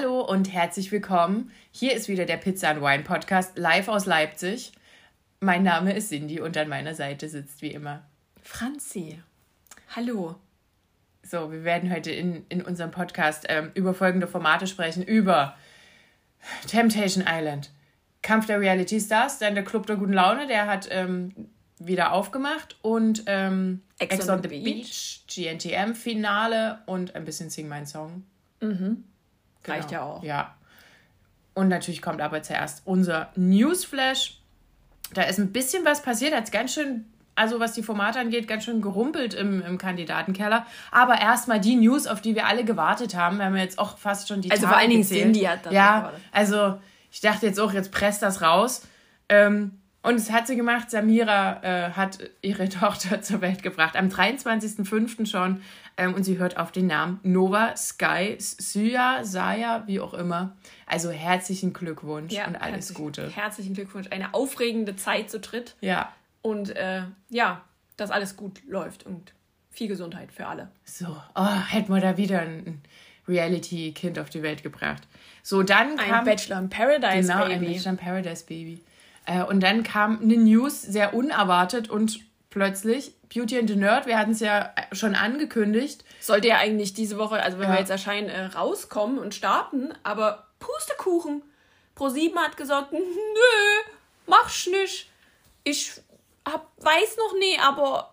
Hallo und herzlich willkommen. Hier ist wieder der Pizza and Wine Podcast live aus Leipzig. Mein Name ist Cindy und an meiner Seite sitzt wie immer Franzi. Hallo. So, wir werden heute in, in unserem Podcast ähm, über folgende Formate sprechen: über Temptation Island, Kampf der Reality Stars, dann der Club der guten Laune, der hat ähm, wieder aufgemacht und ähm, Ex, Ex on, the, the Beach, Beach GNTM Finale und ein bisschen Sing My Song. Mhm. Genau. Reicht ja auch. Ja. Und natürlich kommt aber zuerst unser Newsflash. Da ist ein bisschen was passiert, hat es ganz schön, also was die Formate angeht, ganz schön gerumpelt im, im Kandidatenkeller. Aber erstmal die News, auf die wir alle gewartet haben. Wir haben jetzt auch fast schon die Also Tage vor allen Dingen Cindy hat das Ja, also ich dachte jetzt auch, jetzt presst das raus. Ähm, und es hat sie gemacht. Samira äh, hat ihre Tochter zur Welt gebracht. Am 23.05. schon. Ähm, und sie hört auf den Namen Nova Sky Sya, Saya, wie auch immer. Also herzlichen Glückwunsch ja, und alles herzlich, Gute. Herzlichen Glückwunsch. Eine aufregende Zeit zu dritt. Ja. Und äh, ja, dass alles gut läuft und viel Gesundheit für alle. So, oh, hätten wir da wieder ein Reality-Kind auf die Welt gebracht. So, dann kam... Ein Bachelor in Paradise genau, Baby. Genau, ein Bachelor in Paradise Baby. Äh, und dann kam eine News sehr unerwartet und plötzlich Beauty and the Nerd, wir hatten es ja schon angekündigt. Sollte ja eigentlich diese Woche, also wenn ja. wir jetzt erscheinen, äh, rauskommen und starten, aber Pustekuchen. Pro7 hat gesagt, nö, mach's nicht. Ich hab, weiß noch nie, aber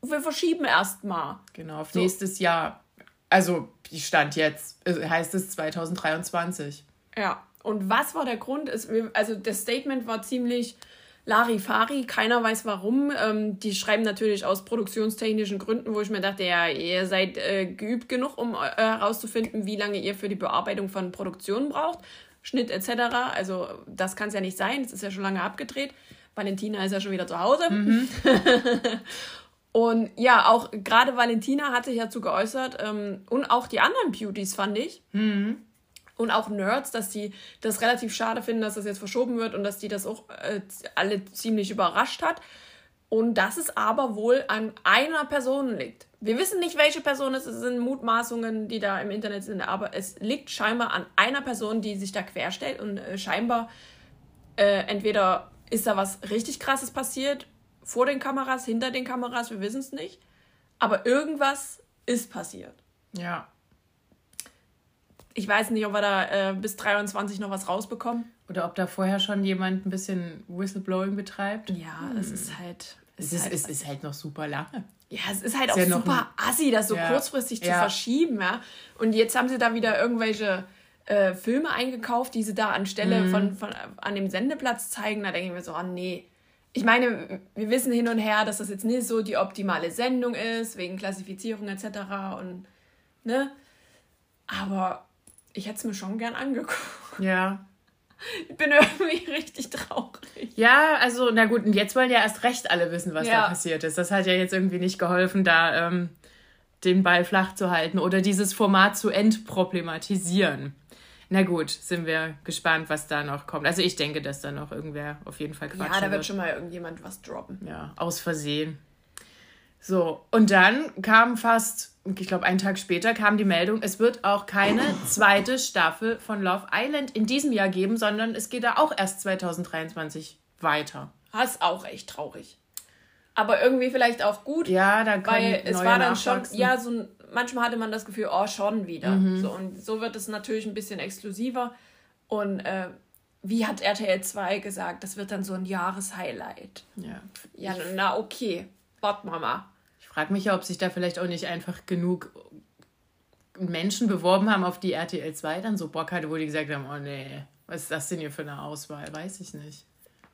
wir verschieben erst mal. Genau, auf so. nächstes Jahr. Also, die stand jetzt, äh, heißt es 2023. Ja, und was war der Grund? also das Statement war ziemlich Larifari, keiner weiß warum. Ähm, die schreiben natürlich aus produktionstechnischen Gründen, wo ich mir dachte, ja, ihr seid äh, geübt genug, um äh, herauszufinden, wie lange ihr für die Bearbeitung von Produktionen braucht. Schnitt etc. Also das kann es ja nicht sein, es ist ja schon lange abgedreht. Valentina ist ja schon wieder zu Hause. Mhm. und ja, auch gerade Valentina hat sich dazu geäußert ähm, und auch die anderen Beauties, fand ich. Mhm und auch Nerds, dass die das relativ schade finden, dass das jetzt verschoben wird und dass die das auch äh, alle ziemlich überrascht hat. Und dass es aber wohl an einer Person liegt. Wir wissen nicht, welche Person es ist, es sind Mutmaßungen, die da im Internet sind, aber es liegt scheinbar an einer Person, die sich da querstellt und äh, scheinbar äh, entweder ist da was richtig krasses passiert, vor den Kameras, hinter den Kameras, wir wissen es nicht, aber irgendwas ist passiert. Ja, ich weiß nicht, ob wir da äh, bis 23 noch was rausbekommen. Oder ob da vorher schon jemand ein bisschen Whistleblowing betreibt. Ja, hm. es ist halt. Es, ist, halt, es ist halt noch super lange. Ja, es ist halt ist auch ja super assi, das so ja. kurzfristig zu ja. verschieben, ja. Und jetzt haben sie da wieder irgendwelche äh, Filme eingekauft, die sie da anstelle mhm. von, von an dem Sendeplatz zeigen. Da denke ich mir so, oh nee. Ich meine, wir wissen hin und her, dass das jetzt nicht so die optimale Sendung ist, wegen Klassifizierung etc. Und, ne? Aber ich hätte es mir schon gern angeguckt. Ja. Ich bin irgendwie richtig traurig. Ja, also, na gut, und jetzt wollen ja erst recht alle wissen, was ja. da passiert ist. Das hat ja jetzt irgendwie nicht geholfen, da ähm, den Ball flach zu halten oder dieses Format zu entproblematisieren. Na gut, sind wir gespannt, was da noch kommt. Also ich denke, dass da noch irgendwer auf jeden Fall quatschen Ja, da wird, wird schon mal irgendjemand was droppen. Ja, aus Versehen. So, und dann kam fast ich glaube, einen Tag später kam die Meldung, es wird auch keine zweite Staffel von Love Island in diesem Jahr geben, sondern es geht da auch erst 2023 weiter. Das ist auch echt traurig. Aber irgendwie vielleicht auch gut. Ja, da kann Weil es war dann schon, ja, so manchmal hatte man das Gefühl, oh, schon wieder. Mhm. So, und so wird es natürlich ein bisschen exklusiver. Und äh, wie hat RTL 2 gesagt, das wird dann so ein Jahreshighlight. Ja. Ja, na okay. Warten wir mal frage mich ja, ob sich da vielleicht auch nicht einfach genug Menschen beworben haben, auf die RTL 2 dann so Bock hatte, wo die gesagt haben, oh nee, was ist das denn hier für eine Auswahl? Weiß ich nicht.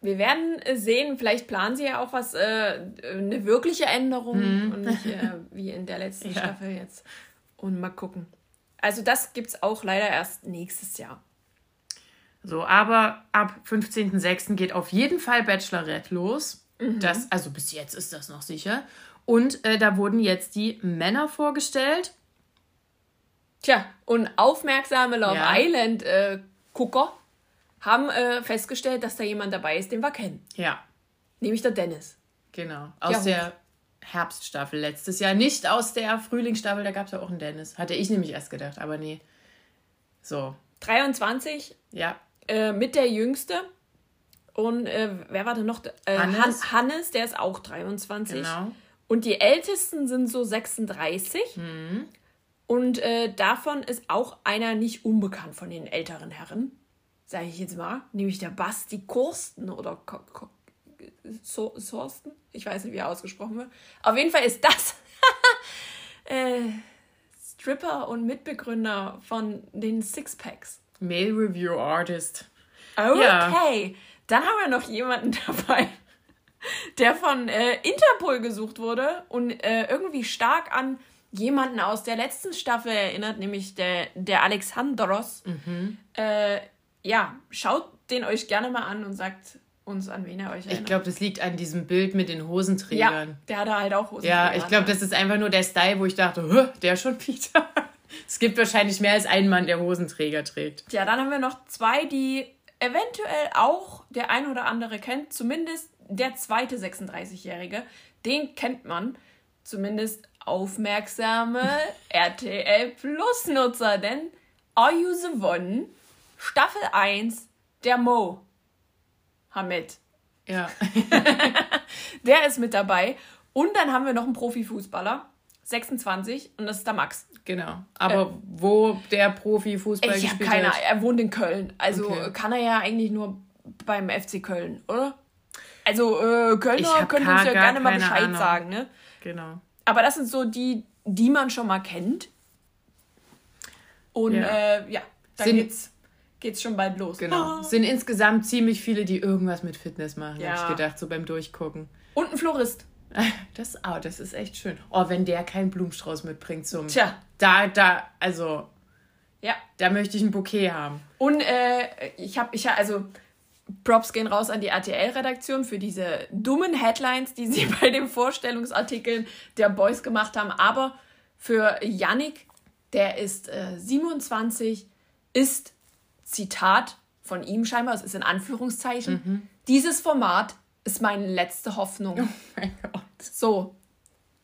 Wir werden sehen, vielleicht planen sie ja auch was, äh, eine wirkliche Änderung hm. und nicht äh, wie in der letzten ja. Staffel jetzt. Und mal gucken. Also das gibt es auch leider erst nächstes Jahr. So, aber ab 15.06. geht auf jeden Fall Bachelorette los. Das, also bis jetzt ist das noch sicher. Und äh, da wurden jetzt die Männer vorgestellt. Tja, und aufmerksame Love Ja. Island äh, Gucker haben äh, festgestellt, dass da jemand dabei ist, den wir kennen. Ja, Nämlich der Dennis. genau. Aus Ja, der Herbststaffel letztes Jahr. Nicht aus der Frühlingsstaffel, da gab es ja auch einen Dennis. Hatte ich nämlich erst gedacht, aber nee. So, 23, ja. äh, mit der Jüngste. Und äh, wer war denn noch? Äh, Hannes. Hannes. Hannes, der ist auch 23. Genau. Und die Ältesten sind so 36. Mhm. Und äh, davon ist auch einer nicht unbekannt von den älteren Herren, sage ich jetzt mal, nämlich der Basti Kursten oder Ko Ko so Sorsten. Ich weiß nicht, wie er ausgesprochen wird. Auf jeden Fall ist das äh, Stripper und Mitbegründer von den Sixpacks. Male Review Artist. Okay, dann haben wir noch jemanden dabei, der von äh, Interpol gesucht wurde und äh, irgendwie stark an jemanden aus der letzten Staffel erinnert, nämlich der, der Alexandros. Äh, ja, schaut den euch gerne mal an und sagt uns, an wen er euch Ich erinnert. glaube, das liegt an diesem Bild mit den ja, Hosenträgern. der hat halt auch Hosen. Ja, ich glaube, das ist einfach nur der Style, wo ich dachte, "Hä, der schon Peter. Es gibt wahrscheinlich mehr als einen Mann, der Hosenträger trägt. Ja, dann haben wir noch zwei, die eventuell auch der ein oder andere kennt. Zumindest der zweite 36-Jährige. Den kennt man. Zumindest aufmerksame RTL Plus-Nutzer. Denn Are You the One? Staffel 1, der Mo. Hamid. Ja. Der ist mit dabei. Und dann haben wir noch einen Profifußballer. 26 und das ist der Max. genau. Aber wo der Profi Fußball Ich gespielt keine hat. Er wohnt in Köln. Also Okay. kann er ja eigentlich nur beim FC Köln, oder? Also äh, Kölner können gar- uns ja gerne mal Bescheid Ahnung. sagen, ne? Genau. Aber das sind so die, die man schon mal kennt. Und Ja. äh, ja, dann Sind- geht's, geht's schon bald los. Genau. Ah. Es sind insgesamt ziemlich viele, die irgendwas mit Fitness machen, Ja. habe ich gedacht, so beim Durchgucken. Und ein Florist. Das, oh, das ist echt schön. Oh, wenn der keinen Blumenstrauß mitbringt zum. Tja. Da, da, also, Ja. da möchte ich ein Bouquet haben. Und äh, ich habe, ich, also Props gehen raus an die RTL-Redaktion für diese dummen Headlines, die sie bei den Vorstellungsartikeln der Boys gemacht haben. Aber für Yannick, der ist äh, 27, ist, Zitat von ihm scheinbar, es ist in Anführungszeichen, dieses Format ist meine letzte Hoffnung. Mein Gott. So,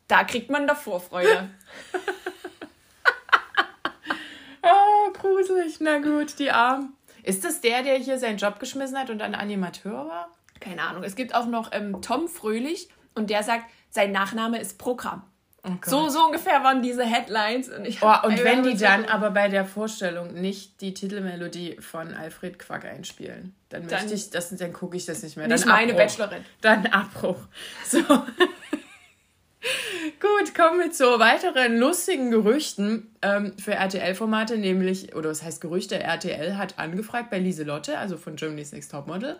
da kriegt man davor Freude. Oh, gruselig. Na gut, die Arm. Ist das der, der hier seinen Job geschmissen hat und ein Animateur war? Keine Ahnung. Es gibt auch noch ähm, Tom Fröhlich und der sagt, sein Nachname ist Programm. Oh. So, so ungefähr waren diese Headlines. Und, ich Oh, und wenn die dann aber bei der Vorstellung nicht die Titelmelodie von Alfred Quack einspielen, dann, Dann- möchte ich das, dann gucke ich das nicht mehr. Nicht dann meine Abbruch. Bachelorette. Dann Abbruch. So. Gut, kommen wir zu weiteren lustigen Gerüchten ähm, für RTL-Formate, nämlich, oder was heißt Gerüchte, RTL hat angefragt bei Lieselotte, also von Germany's Next Topmodel,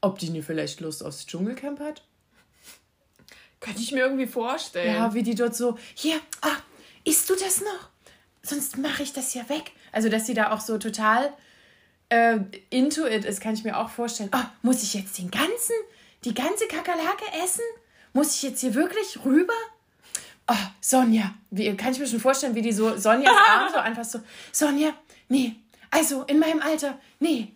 ob die nie vielleicht Lust aufs Dschungelcamp hat. Könnte ich mir irgendwie vorstellen. Ja, wie die dort so, hier, ah, isst du das noch? Sonst mache ich das ja weg. Also, dass sie da auch so total äh, into it ist, kann ich mir auch vorstellen. Ah, muss ich jetzt den ganzen, die ganze Kakerlake essen? Muss ich jetzt hier wirklich rüber? Oh, Sonja, wie, kann ich mir schon vorstellen, wie die so Sonjas Arm so anfasst, so, Sonja, nee, also in meinem Alter, nee.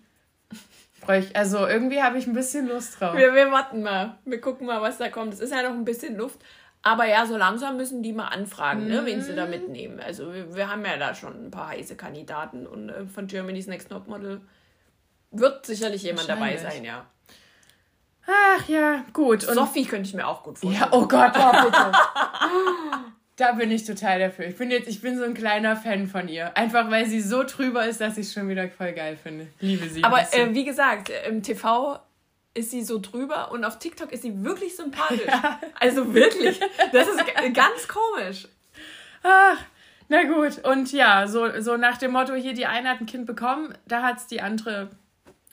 Bräuch- Also irgendwie habe ich ein bisschen Lust drauf. Wir, wir warten mal. Wir gucken mal, was da kommt. Es ist ja noch ein bisschen Luft. Aber ja, so langsam müssen die mal anfragen, ne, wen sie da mitnehmen. Also wir, wir haben ja da schon ein paar heiße Kandidaten und äh, von Germany's Next Topmodel wird sicherlich jemand dabei sein, ja. Ach ja, gut. Und Sophie könnte ich mir auch gut vorstellen. Ja, oh Gott, oh bitte. da bin ich total dafür. Ich bin jetzt, ich bin so ein kleiner Fan von ihr. Einfach weil sie so drüber ist, dass ich es schon wieder voll geil finde. Liebe sie. Aber äh, wie gesagt, im TV ist sie so drüber und auf TikTok ist sie wirklich sympathisch. Also wirklich. Das ist ganz komisch. Ach, na gut. Und ja, so, so nach dem Motto, hier die eine hat ein Kind bekommen, da hat es die andere,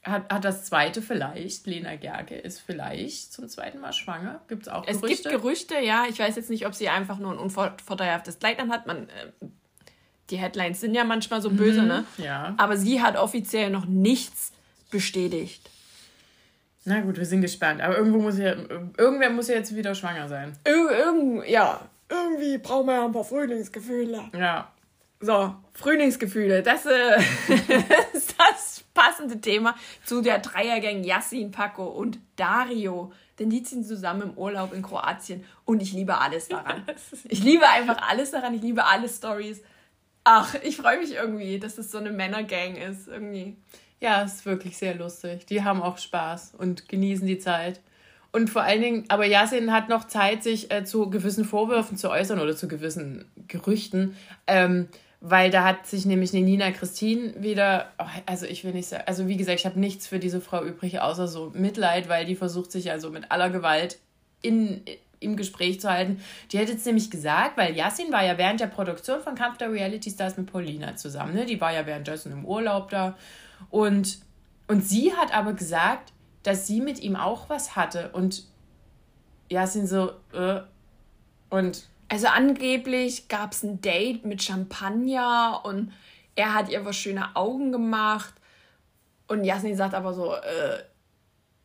hat, hat das zweite vielleicht, Lena Gerke ist vielleicht zum zweiten Mal schwanger. Gibt es auch Es Gerüchte? gibt Gerüchte, ja. Ich weiß jetzt nicht, ob sie einfach nur ein unvorteilhaftes Kleid anhat. Man, äh, die Headlines sind ja manchmal so böse, ne? ja. Aber sie hat offiziell noch nichts bestätigt. Na gut, wir sind gespannt. Aber irgendwo muss ja, irgendwer muss ja jetzt wieder schwanger sein. Ir irgend, ja, irgendwie brauchen wir ja ein paar Frühlingsgefühle. Ja. So, Frühlingsgefühle, das äh, ist das passende Thema zu der Dreiergang Yassin, Paco und Dario. Denn die ziehen zusammen im Urlaub in Kroatien und ich liebe alles daran. Ich liebe einfach alles daran, ich liebe alle Stories. Ach, ich freue mich irgendwie, dass es so eine Männergang ist. Irgendwie. Ja, ist wirklich sehr lustig. Die haben auch Spaß und genießen die Zeit. Und vor allen Dingen, aber Yasin hat noch Zeit, sich äh, zu gewissen Vorwürfen zu äußern oder zu gewissen Gerüchten. Ähm, weil da hat sich nämlich eine Nina Christine wieder, oh, also ich will nicht sagen, also wie gesagt, ich habe nichts für diese Frau übrig, außer so Mitleid, weil die versucht sich also mit aller Gewalt in, im Gespräch zu halten. Die hat jetzt nämlich gesagt, weil Yassin war ja während der Produktion von Kampf der Reality Stars mit Paulina zusammen, ne? Die war ja währenddessen im Urlaub da. Und, und sie hat aber gesagt, dass sie mit ihm auch was hatte. Und Yassin so, äh, und also angeblich gab es ein Date mit Champagner und er hat ihr was schöne Augen gemacht. Und Jasmin sagt aber so, äh,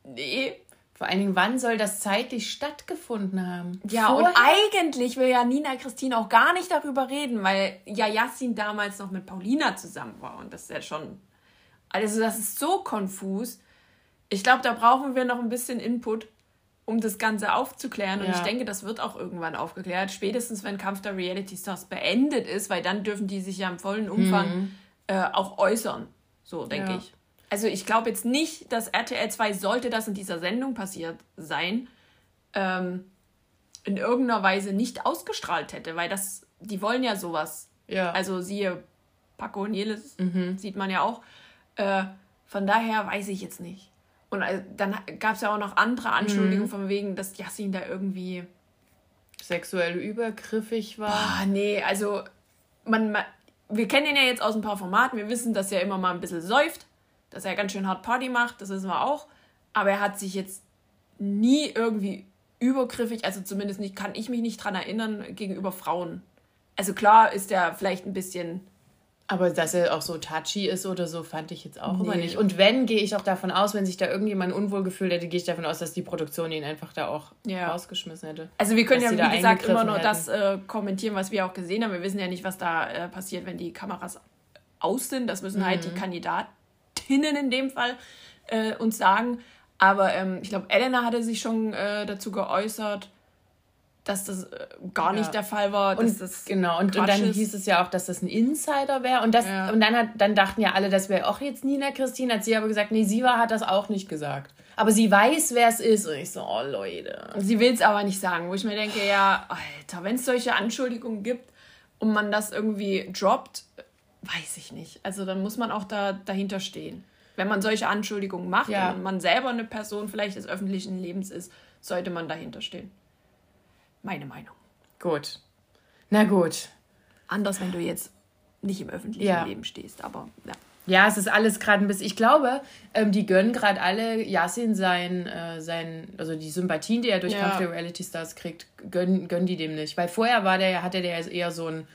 nee. Vor allen Dingen, wann soll das zeitlich stattgefunden haben? Ja, Vorher? und eigentlich will ja Nina Christine auch gar nicht darüber reden, weil ja Jasmin damals noch mit Paulina zusammen war. Und das ist ja schon. Also, das ist so konfus. Ich glaube, da brauchen wir noch ein bisschen Input um das Ganze aufzuklären. Und ja. ich denke, das wird auch irgendwann aufgeklärt. Spätestens, wenn Kampf der Reality Stars beendet ist, weil dann dürfen die sich ja im vollen Umfang mhm. äh, auch äußern. So, denke ja. ich. Also ich glaube jetzt nicht, dass RTL 2, sollte das in dieser Sendung passiert sein, ähm, in irgendeiner Weise nicht ausgestrahlt hätte, weil das, die wollen ja sowas. Ja. Also siehe Paco und Jelis, mhm. sieht man ja auch. Äh, von daher weiß ich jetzt nicht. Und äh, dann gab es ja auch noch andere Anschuldigungen mhm. von wegen, dass Yassin da irgendwie sexuell übergriffig war. Boah, nee, also man, man, wir kennen ihn ja jetzt aus ein paar Formaten. Wir wissen, dass er immer mal ein bisschen säuft, dass er ganz schön hart Party macht, das wissen wir auch. Aber er hat sich jetzt nie irgendwie übergriffig, also zumindest nicht, kann ich mich nicht dran erinnern, gegenüber Frauen. Also klar ist er vielleicht ein bisschen aber dass er auch so touchy ist oder so, fand ich jetzt auch nee. immer nicht. Und wenn, gehe ich auch davon aus, wenn sich da irgendjemand unwohl gefühlt hätte, gehe ich davon aus, dass die Produktion ihn einfach da auch ja. rausgeschmissen hätte. Also wir können ja, wie gesagt, immer nur hätten. das äh, kommentieren, was wir auch gesehen haben. Wir wissen ja nicht, was da äh, passiert, wenn die Kameras aus sind. Das müssen mhm. halt die mhm. Kandidatinnen in dem Fall äh, uns sagen. Aber ähm, ich glaube, Elena hatte sich schon äh, dazu geäußert dass das äh, gar nicht ja. der Fall war. und, das genau, und, und dann hieß es ja auch, dass das ein Insider wäre. Und, das, ja. und dann, hat, dann dachten ja alle, das wäre auch jetzt Nina Christine. Hat sie aber gesagt, nee, sie war, hat das auch nicht gesagt. Aber sie weiß, wer es ist. Und ich so, oh Leute. Sie will es aber nicht sagen, wo ich mir denke, ja, Alter, wenn es solche Anschuldigungen gibt und man das irgendwie droppt, weiß ich nicht. Also dann muss man auch da dahinter stehen. Wenn man solche Anschuldigungen macht ja. und man selber eine Person vielleicht des öffentlichen Lebens ist, sollte man dahinter stehen. Meine Meinung. Gut. Na gut. Anders, wenn du jetzt nicht im öffentlichen ja. Leben stehst, aber ja. Ja, es ist alles gerade ein bisschen. Ich glaube, ähm, die gönnen gerade alle Yasin sein, äh, sein, also die Sympathien, die er durch ja. Kampf der Reality Stars kriegt, gönnen, gönnen die dem nicht. Weil vorher war der, hatte der eher so ein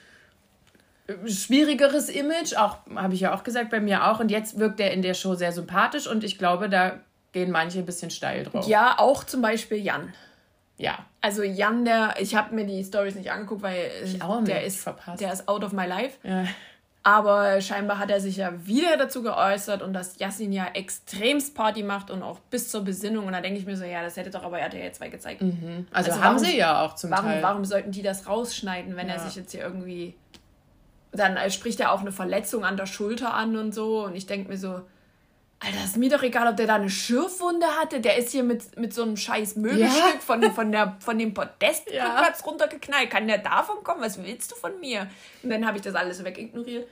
äh, schwierigeres Image, auch habe ich ja auch gesagt, bei mir auch. Und jetzt wirkt er in der Show sehr sympathisch und ich glaube, da gehen manche ein bisschen steil drauf. Ja, auch zum Beispiel Jan. Ja. Also Jan, der, ich habe mir die Stories nicht angeguckt, weil der ist verpasst. Der ist out of my life. Ja. Aber scheinbar hat er sich ja wieder dazu geäußert und dass Yassin ja extremst Party macht und auch bis zur Besinnung. Und da denke ich mir so, ja, das hätte doch aber RTL 2 gezeigt. Mhm. Also, also, haben warum, sie ja auch zum warum, Teil. Warum sollten die das rausschneiden, wenn ja. er sich jetzt hier irgendwie. Dann spricht er auch eine Verletzung an der Schulter an und so. Und ich denke mir so, Alter, ist mir doch egal, ob der da eine Schürfwunde hatte. Der ist hier mit, mit so einem scheiß Möbelstück ja. von, von, der, von dem Podest ja. runtergeknallt. Kann der davon kommen? Was willst du von mir? Und dann habe ich das alles wegignoriert.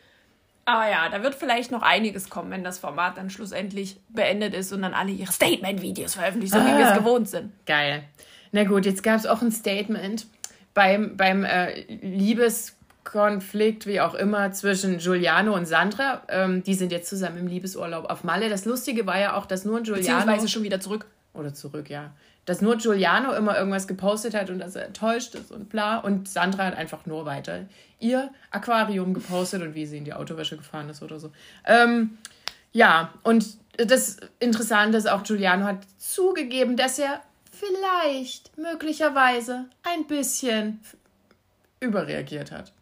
Aber ja, da wird vielleicht noch einiges kommen, wenn das Format dann schlussendlich beendet ist und dann alle ihre Statement-Videos veröffentlichen, so ah, wie wir es gewohnt sind. Geil. Na gut, jetzt gab es auch ein Statement beim, beim äh, Liebes Konflikt, wie auch immer, zwischen Giuliano und Sandra. Ähm, die sind jetzt zusammen im Liebesurlaub auf Malle. Das Lustige war ja auch, dass nur Giuliano. Beziehungsweise schon wieder zurück. Oder zurück, ja. Dass nur Giuliano immer irgendwas gepostet hat und dass er enttäuscht ist und bla. Und Sandra hat einfach nur weiter ihr Aquarium gepostet und wie sie in die Autowäsche gefahren ist oder so. Ähm, ja, und das Interessante ist auch, Giuliano hat zugegeben, dass er vielleicht, möglicherweise, ein bisschen überreagiert hat.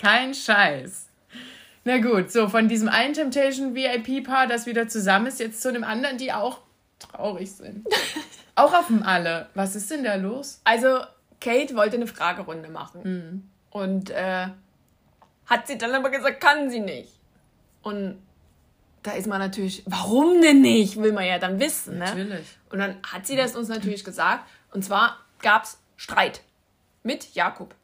Kein Scheiß. Na gut, so von diesem einen Temptation VIP-Paar, das wieder zusammen ist, jetzt zu einem anderen, die auch traurig sind. auch auf dem Alle. Was ist denn da los? Also, Kate wollte eine Fragerunde machen. Mhm. Und äh, hat sie dann aber gesagt, kann sie nicht. Und da ist man natürlich, warum denn nicht, will man ja dann wissen. Ne? Natürlich. Und dann hat sie das uns natürlich gesagt. Und zwar gab es Streit mit Jakob.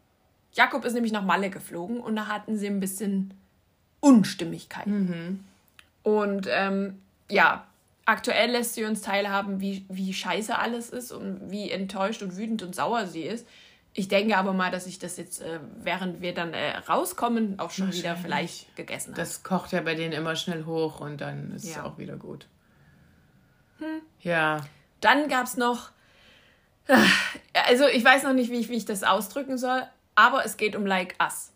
Jakob ist nämlich nach Malle geflogen und da hatten sie ein bisschen Unstimmigkeit. Mhm. Und ähm, ja, aktuell lässt sie uns teilhaben, wie, wie scheiße alles ist und wie enttäuscht und wütend und sauer sie ist. Ich denke aber mal, dass ich das jetzt, äh, während wir dann äh, rauskommen, auch schon wieder vielleicht gegessen habe. Das kocht ja bei denen immer schnell hoch und dann ist ja. es auch wieder gut. Hm. Ja. Dann gab es noch, äh, also ich weiß noch nicht, wie ich, wie ich das ausdrücken soll, aber es geht um Like Us.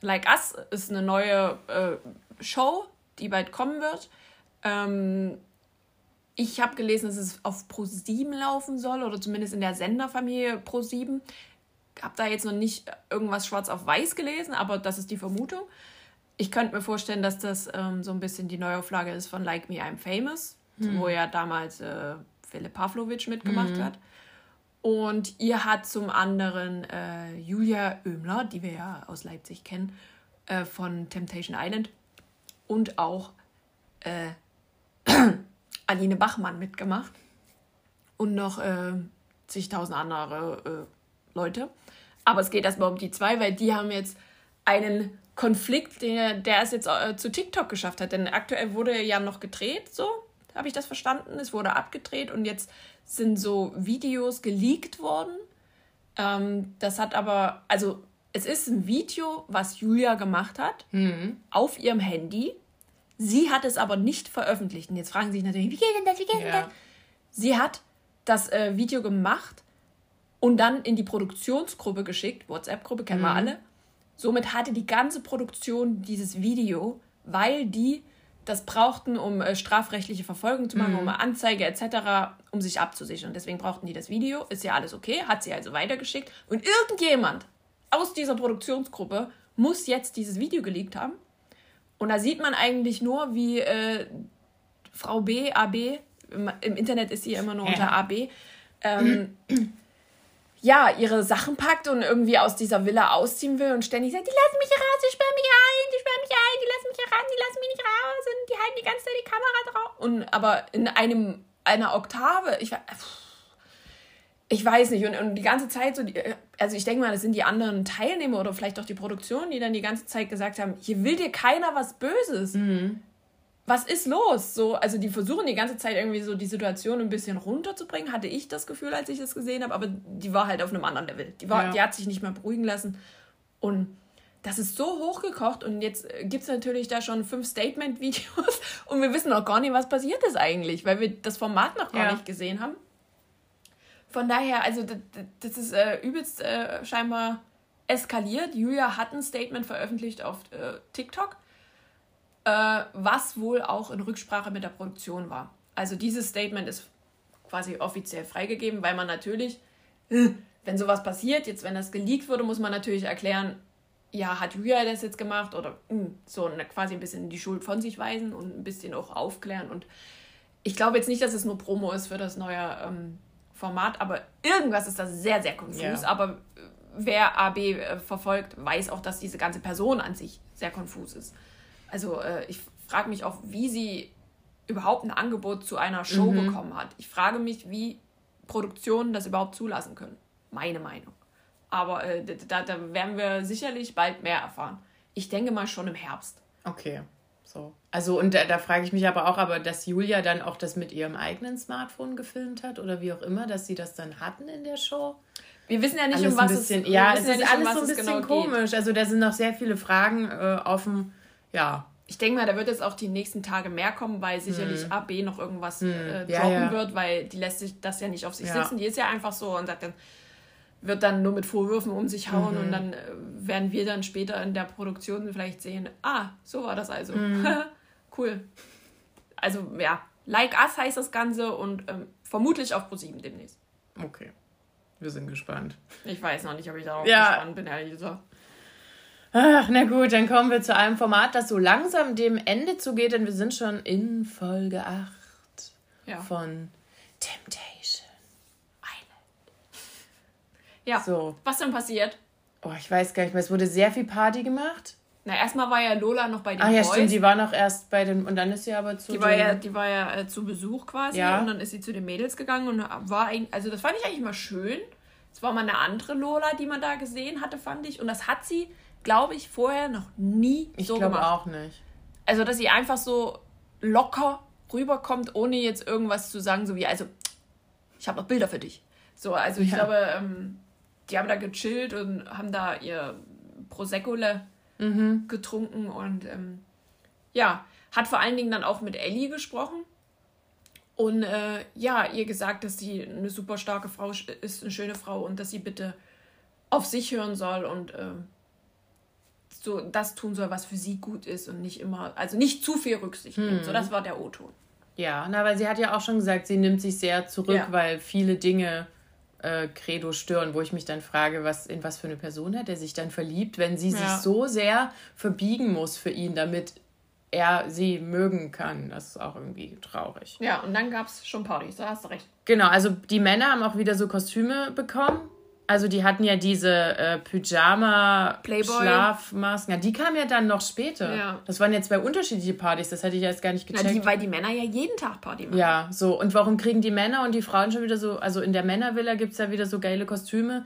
Like Us ist eine neue äh, Show, die bald kommen wird. Ähm, ich habe gelesen, dass es auf Pro7 laufen soll oder zumindest in der Senderfamilie Pro7. Habe da jetzt noch nicht irgendwas schwarz auf weiß gelesen, aber das ist die Vermutung. Ich könnte mir vorstellen, dass das ähm, so ein bisschen die Neuauflage ist von Like Me I'm Famous, hm. wo ja damals äh, Philipp Pavlovic mitgemacht hm. hat. Und ihr hat zum anderen äh, Julia Oemler, die wir ja aus Leipzig kennen, äh, von Temptation Island und auch äh, Aline Bachmann mitgemacht und noch äh, zigtausend andere äh, Leute. Aber es geht erstmal um die zwei, weil die haben jetzt einen Konflikt, der, der es jetzt äh, zu TikTok geschafft hat. Denn aktuell wurde ja noch gedreht, so habe ich das verstanden. Es wurde abgedreht und jetzt sind so Videos geleakt worden. Ähm, das hat aber, also es ist ein Video, was Julia gemacht hat, mhm. auf ihrem Handy. Sie hat es aber nicht veröffentlicht. Und jetzt fragen sich natürlich, wie geht denn das, wie geht ja. denn das? Sie hat das äh, Video gemacht und dann in die Produktionsgruppe geschickt. WhatsApp-Gruppe kennen mhm. wir alle. Somit hatte die ganze Produktion dieses Video, weil die das brauchten, um äh, strafrechtliche Verfolgung zu machen, mhm. um Anzeige etc., um sich abzusichern. Deswegen brauchten die das Video. Ist ja alles okay, hat sie also weitergeschickt. Und irgendjemand aus dieser Produktionsgruppe muss jetzt dieses Video geleakt haben. Und da sieht man eigentlich nur, wie äh, Frau B, AB, im, Internet ist sie ja immer nur unter ja. AB, ähm, ja, ihre Sachen packt und irgendwie aus dieser Villa ausziehen will und ständig sagt, die lassen mich hier raus, die sperren mich ein, die sperren mich ein, die lassen mich hier ran, die lassen mich nicht raus und die halten die ganze Zeit die Kamera drauf. Und aber in einem, einer Oktave, ich, ich weiß nicht, und, und die ganze Zeit so, die, also ich denke mal, das sind die anderen Teilnehmer oder vielleicht auch die Produktion, die dann die ganze Zeit gesagt haben, hier will dir keiner was Böses. Mhm was ist los? So, also die versuchen die ganze Zeit irgendwie so die Situation ein bisschen runterzubringen, hatte ich das Gefühl, als ich das gesehen habe, aber die war halt auf einem anderen Level. Die, war, ja. die hat sich nicht mehr beruhigen lassen. Und das ist so hochgekocht und jetzt gibt es natürlich da schon fünf Statement-Videos und wir wissen noch gar nicht, was passiert ist eigentlich, weil wir das Format noch gar ja. nicht gesehen haben. Von daher, also das, das ist äh, übelst äh, scheinbar eskaliert. Julia hat ein Statement veröffentlicht auf äh, TikTok äh, was wohl auch in Rücksprache mit der Produktion war. Also dieses Statement ist quasi offiziell freigegeben, weil man natürlich, äh, wenn sowas passiert, jetzt wenn das geleakt wurde, muss man natürlich erklären, ja, hat Julia das jetzt gemacht oder mh, hm, so quasi ein bisschen die Schuld von sich weisen und ein bisschen auch aufklären. Und ich glaube jetzt nicht, dass es nur Promo ist für das neue ähm, Format, aber irgendwas ist da sehr, sehr konfus. Ja. Aber äh, wer AB äh, verfolgt, weiß auch, dass diese ganze Person an sich sehr konfus ist. Also äh, ich frage mich auch, wie sie überhaupt ein Angebot zu einer Show mhm. bekommen hat. Ich frage mich, wie Produktionen das überhaupt zulassen können. Meine Meinung. Aber äh, da, da werden wir sicherlich bald mehr erfahren. Ich denke mal schon im Herbst. Okay. So. Also, und da, da frage ich mich aber auch, aber dass Julia dann auch das mit ihrem eigenen Smartphone gefilmt hat oder wie auch immer, dass sie das dann hatten in der Show. Wir wissen ja nicht, alles um was bisschen, es Ja, es ist ja alles um so ein bisschen genau komisch. Geht. Also, da sind noch sehr viele Fragen äh, offen. Ja, ich denke mal, da wird jetzt auch die nächsten Tage mehr kommen, weil sicherlich hm. AB noch irgendwas hm. äh, droppen ja, ja. wird, weil die lässt sich das ja nicht auf sich ja. sitzen. Die ist ja einfach so und sagt dann, wird dann nur mit Vorwürfen um sich hauen mhm. und dann äh, werden wir dann später in der Produktion vielleicht sehen, ah, so war das also. cool. Also ja, Like Us heißt das Ganze und ähm, vermutlich auf ProSieben demnächst. Okay. Wir sind gespannt. Ich weiß noch nicht, ob ich darauf Ja. gespannt bin, ehrlich gesagt. Ach, na gut, dann kommen wir zu einem Format, das so langsam dem Ende zugeht, denn wir sind schon in Folge 8 Ja. von Temptation ja. So. Was denn passiert? Oh, ich weiß gar nicht mehr. Es wurde sehr viel Party gemacht. Na, erstmal war ja Lola noch bei den Ah ja, Boys. stimmt, die war noch erst bei den. Und dann ist sie aber zu. Die war ja, die war ja äh, zu Besuch quasi Ja. und dann ist sie zu den Mädels gegangen und war eigentlich, also das fand ich eigentlich mal schön. Es war mal eine andere Lola, die man da gesehen hatte, fand ich. Und das hat sie, glaube ich, vorher noch nie ich so glaube gemacht. auch nicht. Also, dass sie einfach so locker rüberkommt, ohne jetzt irgendwas zu sagen, so wie, also, ich habe noch Bilder für dich. So, also ich Ja. glaube, ähm, die haben da gechillt und haben da ihr Proseccole Mhm. getrunken und ähm, ja, hat vor allen Dingen dann auch mit Ellie gesprochen und äh, ja, ihr gesagt, dass sie eine super starke Frau ist, eine schöne Frau und dass sie bitte auf sich hören soll und äh, so das tun soll, was für sie gut ist und nicht immer, also nicht zu viel Rücksicht nimmt. So, das war der O-Ton. Ja, na, weil sie hat ja auch schon gesagt, sie nimmt sich sehr zurück, Ja. weil viele Dinge äh, Credo stören, wo ich mich dann frage, was in was für eine Person hat er sich dann verliebt, wenn sie sich Ja. so sehr verbiegen muss für ihn, damit er sie mögen kann. Das ist auch irgendwie traurig. Ja, und dann gab es schon Partys, da hast du recht. Genau, also die Männer haben auch wieder so Kostüme bekommen. Also die hatten ja diese äh. Pyjama-Schlafmasken. Ja, die kamen ja dann noch später. Ja. Das waren ja zwei unterschiedliche Partys, das hätte ich erst gar nicht Na, gecheckt. die, weil die Männer ja jeden Tag Party machen. Ja, so. Und warum kriegen die Männer und die Frauen schon wieder so, also in der Männervilla gibt es ja wieder so geile Kostüme.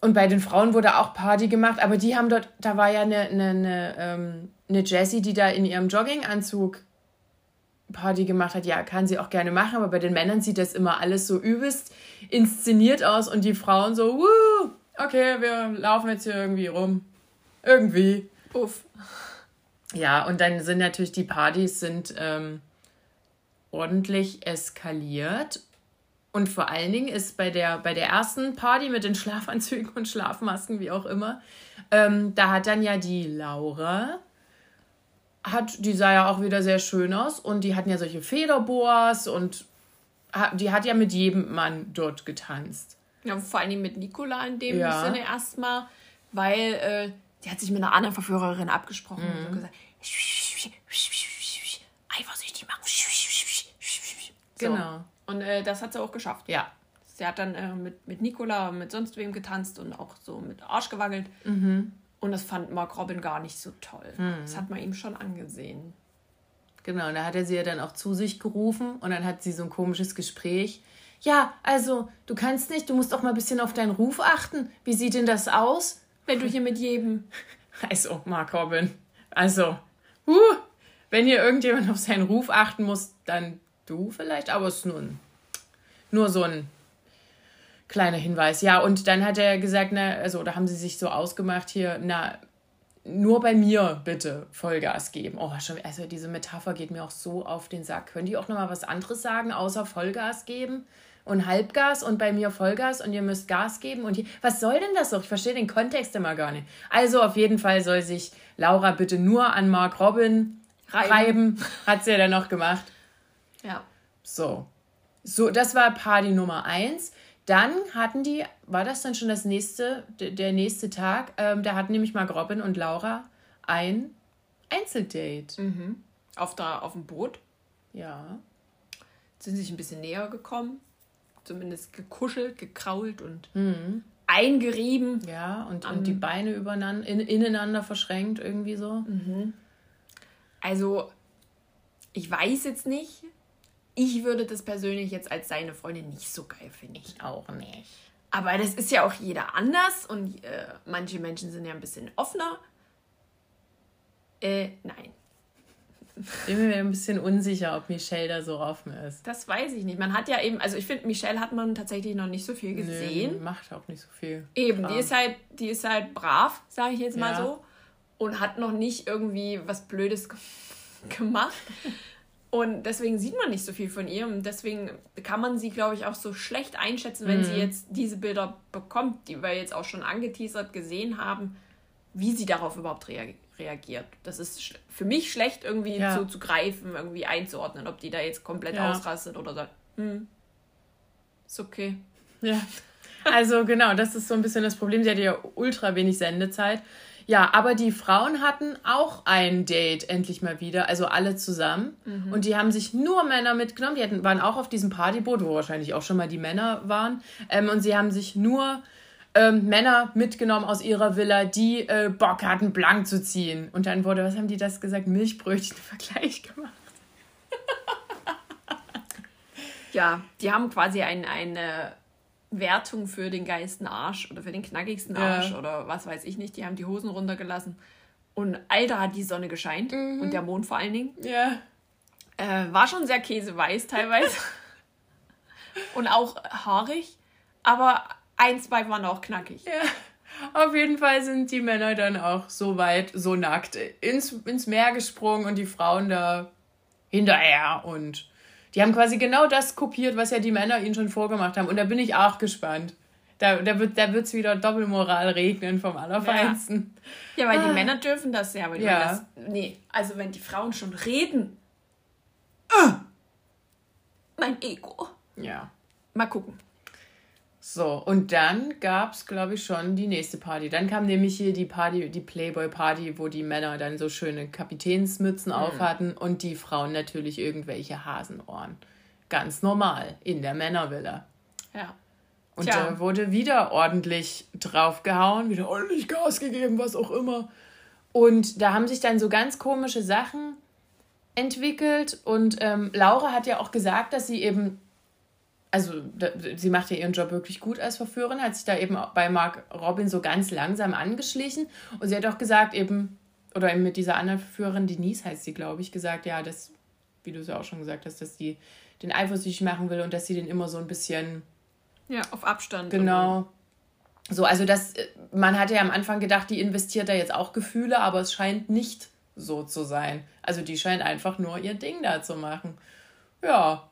Und bei den Frauen wurde auch Party gemacht, aber die haben dort, da war ja eine, eine, eine, ähm, eine Jessie, die da in ihrem Jogginganzug Party gemacht hat. Ja, kann sie auch gerne machen, aber bei den Männern sieht das immer alles so übelst inszeniert aus und die Frauen so, Wuh, okay, wir laufen jetzt hier irgendwie rum. Irgendwie. Uff. Ja, und dann sind natürlich die Partys sind ähm, ordentlich eskaliert. Und vor allen Dingen ist bei der, bei der ersten Party mit den Schlafanzügen und Schlafmasken, wie auch immer, ähm, da hat dann ja die Laura, hat, die sah ja auch wieder sehr schön aus und die hatten ja solche Federboas und die hat ja mit jedem Mann dort getanzt. Ja, vor Dingen mit Nicola in dem Ja. Sinne erstmal, weil äh, die hat sich mit einer anderen Verführerin abgesprochen Mhm. und gesagt, eifersüchtig machen. So. Genau. Und äh, das hat sie auch geschafft. Ja. Sie hat dann äh, mit, mit Nicola, mit sonst wem getanzt und auch so mit Arsch gewackelt. Mhm. Und das fand Mark Robin gar nicht so toll. Das hat man ihm schon angesehen. Genau, und da hat er sie ja dann auch zu sich gerufen und dann hat sie so ein komisches Gespräch. Ja, also, du kannst nicht, du musst auch mal ein bisschen auf deinen Ruf achten. Wie sieht denn das aus? Wenn du hier mit jedem. Also, Mark Robin, also, uh, wenn hier irgendjemand auf seinen Ruf achten muss, dann du vielleicht, aber es ist nur, ein, nur so ein kleiner Hinweis. Ja, und dann hat er gesagt, na, also, da haben sie sich so ausgemacht hier, na, nur bei mir bitte Vollgas geben. Oh, schon, also diese Metapher geht mir auch so auf den Sack. Können die auch noch mal was anderes sagen, außer Vollgas geben und Halbgas und bei mir Vollgas und ihr müsst Gas geben und hier, was soll denn das doch? Ich verstehe den Kontext immer gar nicht. Also auf jeden Fall soll sich Laura bitte nur an Mark Robin Reiben. reiben. Hat sie ja dann noch gemacht. Ja. So. So, das war Party Nummer eins. Dann hatten die, war das dann schon das nächste, der nächste Tag? Ähm, da hatten nämlich Mark Robin und Laura ein Einzeldate. Auf, der, auf dem Boot Ja. sind sich ein bisschen näher gekommen. Zumindest gekuschelt, gekrault und Mhm. eingerieben. Ja, und, und die Beine übereinander, in, ineinander verschränkt, irgendwie so. Also, ich weiß jetzt nicht. Ich würde das persönlich jetzt als seine Freundin nicht so geil finden. Ich auch nicht. Aber das ist ja auch jeder anders und äh, manche Menschen sind ja ein bisschen offener. Äh, nein, Bin mir ein bisschen unsicher, ob Michelle da so offen ist. das weiß ich nicht. Man hat ja eben, also ich finde, Michelle hat man tatsächlich noch nicht so viel gesehen. Nö, macht auch nicht so viel. Eben, die ist halt, die ist halt brav, sage ich jetzt mal Ja. so. Und hat noch nicht irgendwie was Blödes ge- gemacht. Und deswegen sieht man nicht so viel von ihr. Und deswegen kann man sie, glaube ich, auch so schlecht einschätzen, wenn Mhm. sie jetzt diese Bilder bekommt, die wir jetzt auch schon angeteasert gesehen haben. wie sie darauf überhaupt rea reagiert. Das ist für mich schlecht irgendwie ja. so zu greifen, irgendwie einzuordnen, ob die da jetzt komplett ja. ausrastet oder sagt, hm, ist okay. Ja. Also genau, das ist so ein bisschen das Problem. Sie hatte ja ultra wenig Sendezeit. Ja, aber die Frauen hatten auch ein Date endlich mal wieder, also alle zusammen. Mhm. Und die haben sich nur Männer mitgenommen. Die hatten, waren auch auf diesem Partyboot, wo wahrscheinlich auch schon mal die Männer waren. Ähm, und sie haben sich nur ähm, Männer mitgenommen aus ihrer Villa, die äh, Bock hatten, blank zu ziehen. Und dann wurde, was haben die das gesagt, Milchbrötchen-Vergleich gemacht. ja, die haben quasi ein, eine Wertung für den geilsten Arsch oder für den knackigsten Arsch ja. oder was weiß ich nicht. Die haben die Hosen runtergelassen. Und Alter hat die Sonne gescheint mhm. und der Mond vor allen Dingen. Ja. Äh, war schon sehr käseweiß teilweise. und auch haarig. Aber ein, zwei waren auch knackig. Ja. Auf jeden Fall sind die Männer dann auch so weit, so nackt ins, ins Meer gesprungen und die Frauen da hinterher und die haben quasi genau das kopiert, was ja die Männer ihnen schon vorgemacht haben. Und da bin ich auch gespannt. Da, da wird da wird's wieder Doppelmoral regnen vom Allerfeinsten. Ja, ja weil ah. die Männer dürfen das ja. Weil ja. Das, nee, also wenn die Frauen schon reden. Uh, mein Ego. Ja. Mal gucken. So, und dann gab es, glaube ich, schon die nächste Party. Dann kam nämlich hier die Party, die Playboy-Party, wo die Männer dann so schöne Kapitänsmützen mhm. auf hatten und die Frauen natürlich irgendwelche Hasenohren. Ganz normal in der Männervilla. Ja. Und Tja. da wurde wieder ordentlich draufgehauen, wieder ordentlich Gas gegeben, was auch immer. Und da haben sich dann so ganz komische Sachen entwickelt. Und ähm, Laura hat ja auch gesagt, dass sie eben also da, sie macht ja ihren Job wirklich gut als Verführerin, hat sich da eben bei Mark Robin so ganz langsam angeschlichen und sie hat auch gesagt eben, oder eben mit dieser anderen Verführerin, Denise heißt sie, glaube ich, gesagt, ja, dass, wie du es ja auch schon gesagt hast, dass sie den eifersüchtig machen will und dass sie den immer so ein bisschen... Ja, auf Abstand. Genau. So, also das, man hatte ja am Anfang gedacht, die investiert da jetzt auch Gefühle, aber es scheint nicht so zu sein. Also die scheint einfach nur ihr Ding da zu machen. Ja,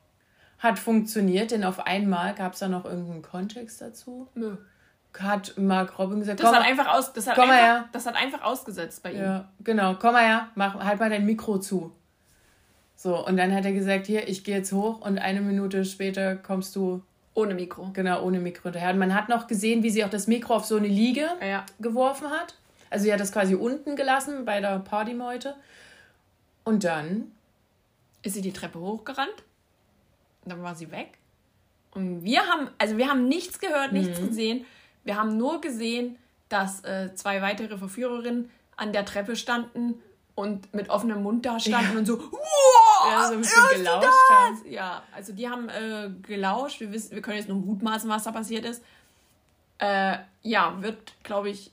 hat funktioniert, denn auf einmal gab es da noch irgendeinen Kontext dazu. Nö. Hat Mark Robin gesagt, das hat einfach aus, das hat komm einfach, her. das hat einfach ausgesetzt bei ihm. Ja, genau, komm mal her, mach halt mal dein Mikro zu. So, und dann hat er gesagt, hier, ich gehe jetzt hoch und eine Minute später kommst du ohne Mikro. Genau, ohne Mikro hinterher. Und man hat noch gesehen, wie sie auch das Mikro auf so eine Liege ja. geworfen hat. Also sie hat das quasi unten gelassen bei der Partymeute. Und dann ist sie die Treppe hochgerannt dann war sie weg. Und wir haben, also wir haben nichts gehört, nichts mhm. gesehen. Wir haben nur gesehen, dass äh, zwei weitere Verführerinnen an der Treppe standen und mit offenem Mund da standen ja. und so, wow, ja, so ein bisschen gelauscht haben. Ja, also die haben äh, gelauscht. Wir, wissen, wir können jetzt nur mutmaßen, was da passiert ist. Äh, ja, wird, glaube ich,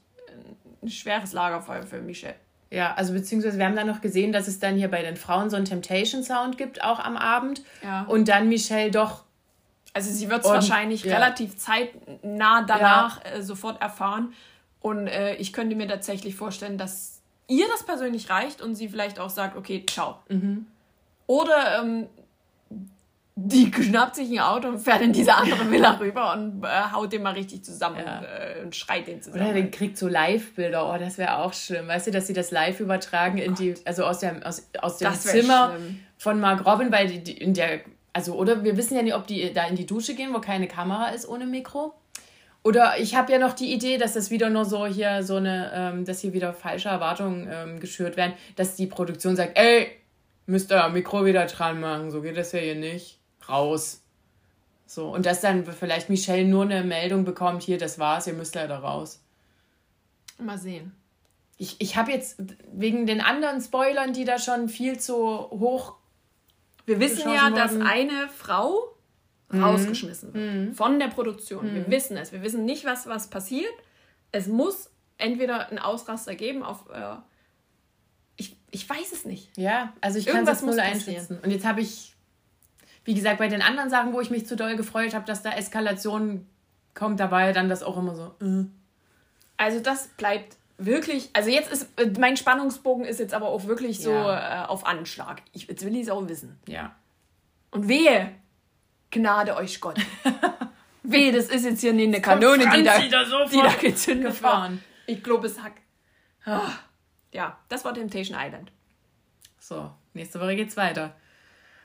ein schweres Lagerfeuer für Michelle. Ja, also beziehungsweise wir haben dann noch gesehen, dass es dann hier bei den Frauen so einen Temptation-Sound gibt, auch am Abend. Ja. Und dann Michelle doch. Also sie wird es wahrscheinlich ja. relativ zeitnah danach ja. äh, sofort erfahren. Und äh, ich könnte mir tatsächlich vorstellen, dass ihr das persönlich reicht und sie vielleicht auch sagt, okay, ciao. Mhm. Oder ähm, die schnappt sich ein Auto und fährt in diese andere Villa rüber und äh, haut den mal richtig zusammen ja. und, äh, und, schreit den zusammen. Oder den kriegt so Live-Bilder. Oh, das wäre auch schlimm. Weißt du, dass sie das live übertragen oh in die, also aus dem, aus, aus dem Zimmer schlimm. von Mark Robin, weil die, die, in der, also, oder wir wissen ja nicht, ob die da in die Dusche gehen, wo keine Kamera ist ohne Mikro. Oder ich habe ja noch die Idee, dass das wieder nur so hier so eine, ähm, dass hier wieder falsche Erwartungen ähm, geschürt werden, dass die Produktion sagt, ey, müsst ihr Mikro wieder dran machen, so geht das ja hier nicht raus. So, und dass dann vielleicht Michelle nur eine Meldung bekommt, hier, das war's, ihr müsst leider raus. Mal sehen. Ich, ich habe jetzt wegen den anderen Spoilern, die da schon viel zu hoch. Wir wissen ja, dass eine Frau mhm. rausgeschmissen wird mhm. von der Produktion. Mhm. Wir wissen es. Wir wissen nicht, was, was passiert. Es muss entweder ein Ausraster geben auf. Äh, ich, ich weiß es nicht. Ja, also ich kann es null einschätzen. Und jetzt habe ich wie gesagt, bei den anderen Sachen, wo ich mich zu doll gefreut habe, dass da Eskalation kommt, dabei dann das auch immer so. Äh. Also das bleibt wirklich, also jetzt ist, äh, mein Spannungsbogen ist jetzt aber auch wirklich so ja. äh, auf Anschlag. Ich, jetzt will ich es auch wissen. Ja. Und wehe, Gnade euch Gott. wehe, das ist jetzt hier nicht eine Kanone, die da, die da gezündet gefahren. Ich glaube, es hat, Ah, ja, das war Temptation Island. So, nächste Woche geht's weiter.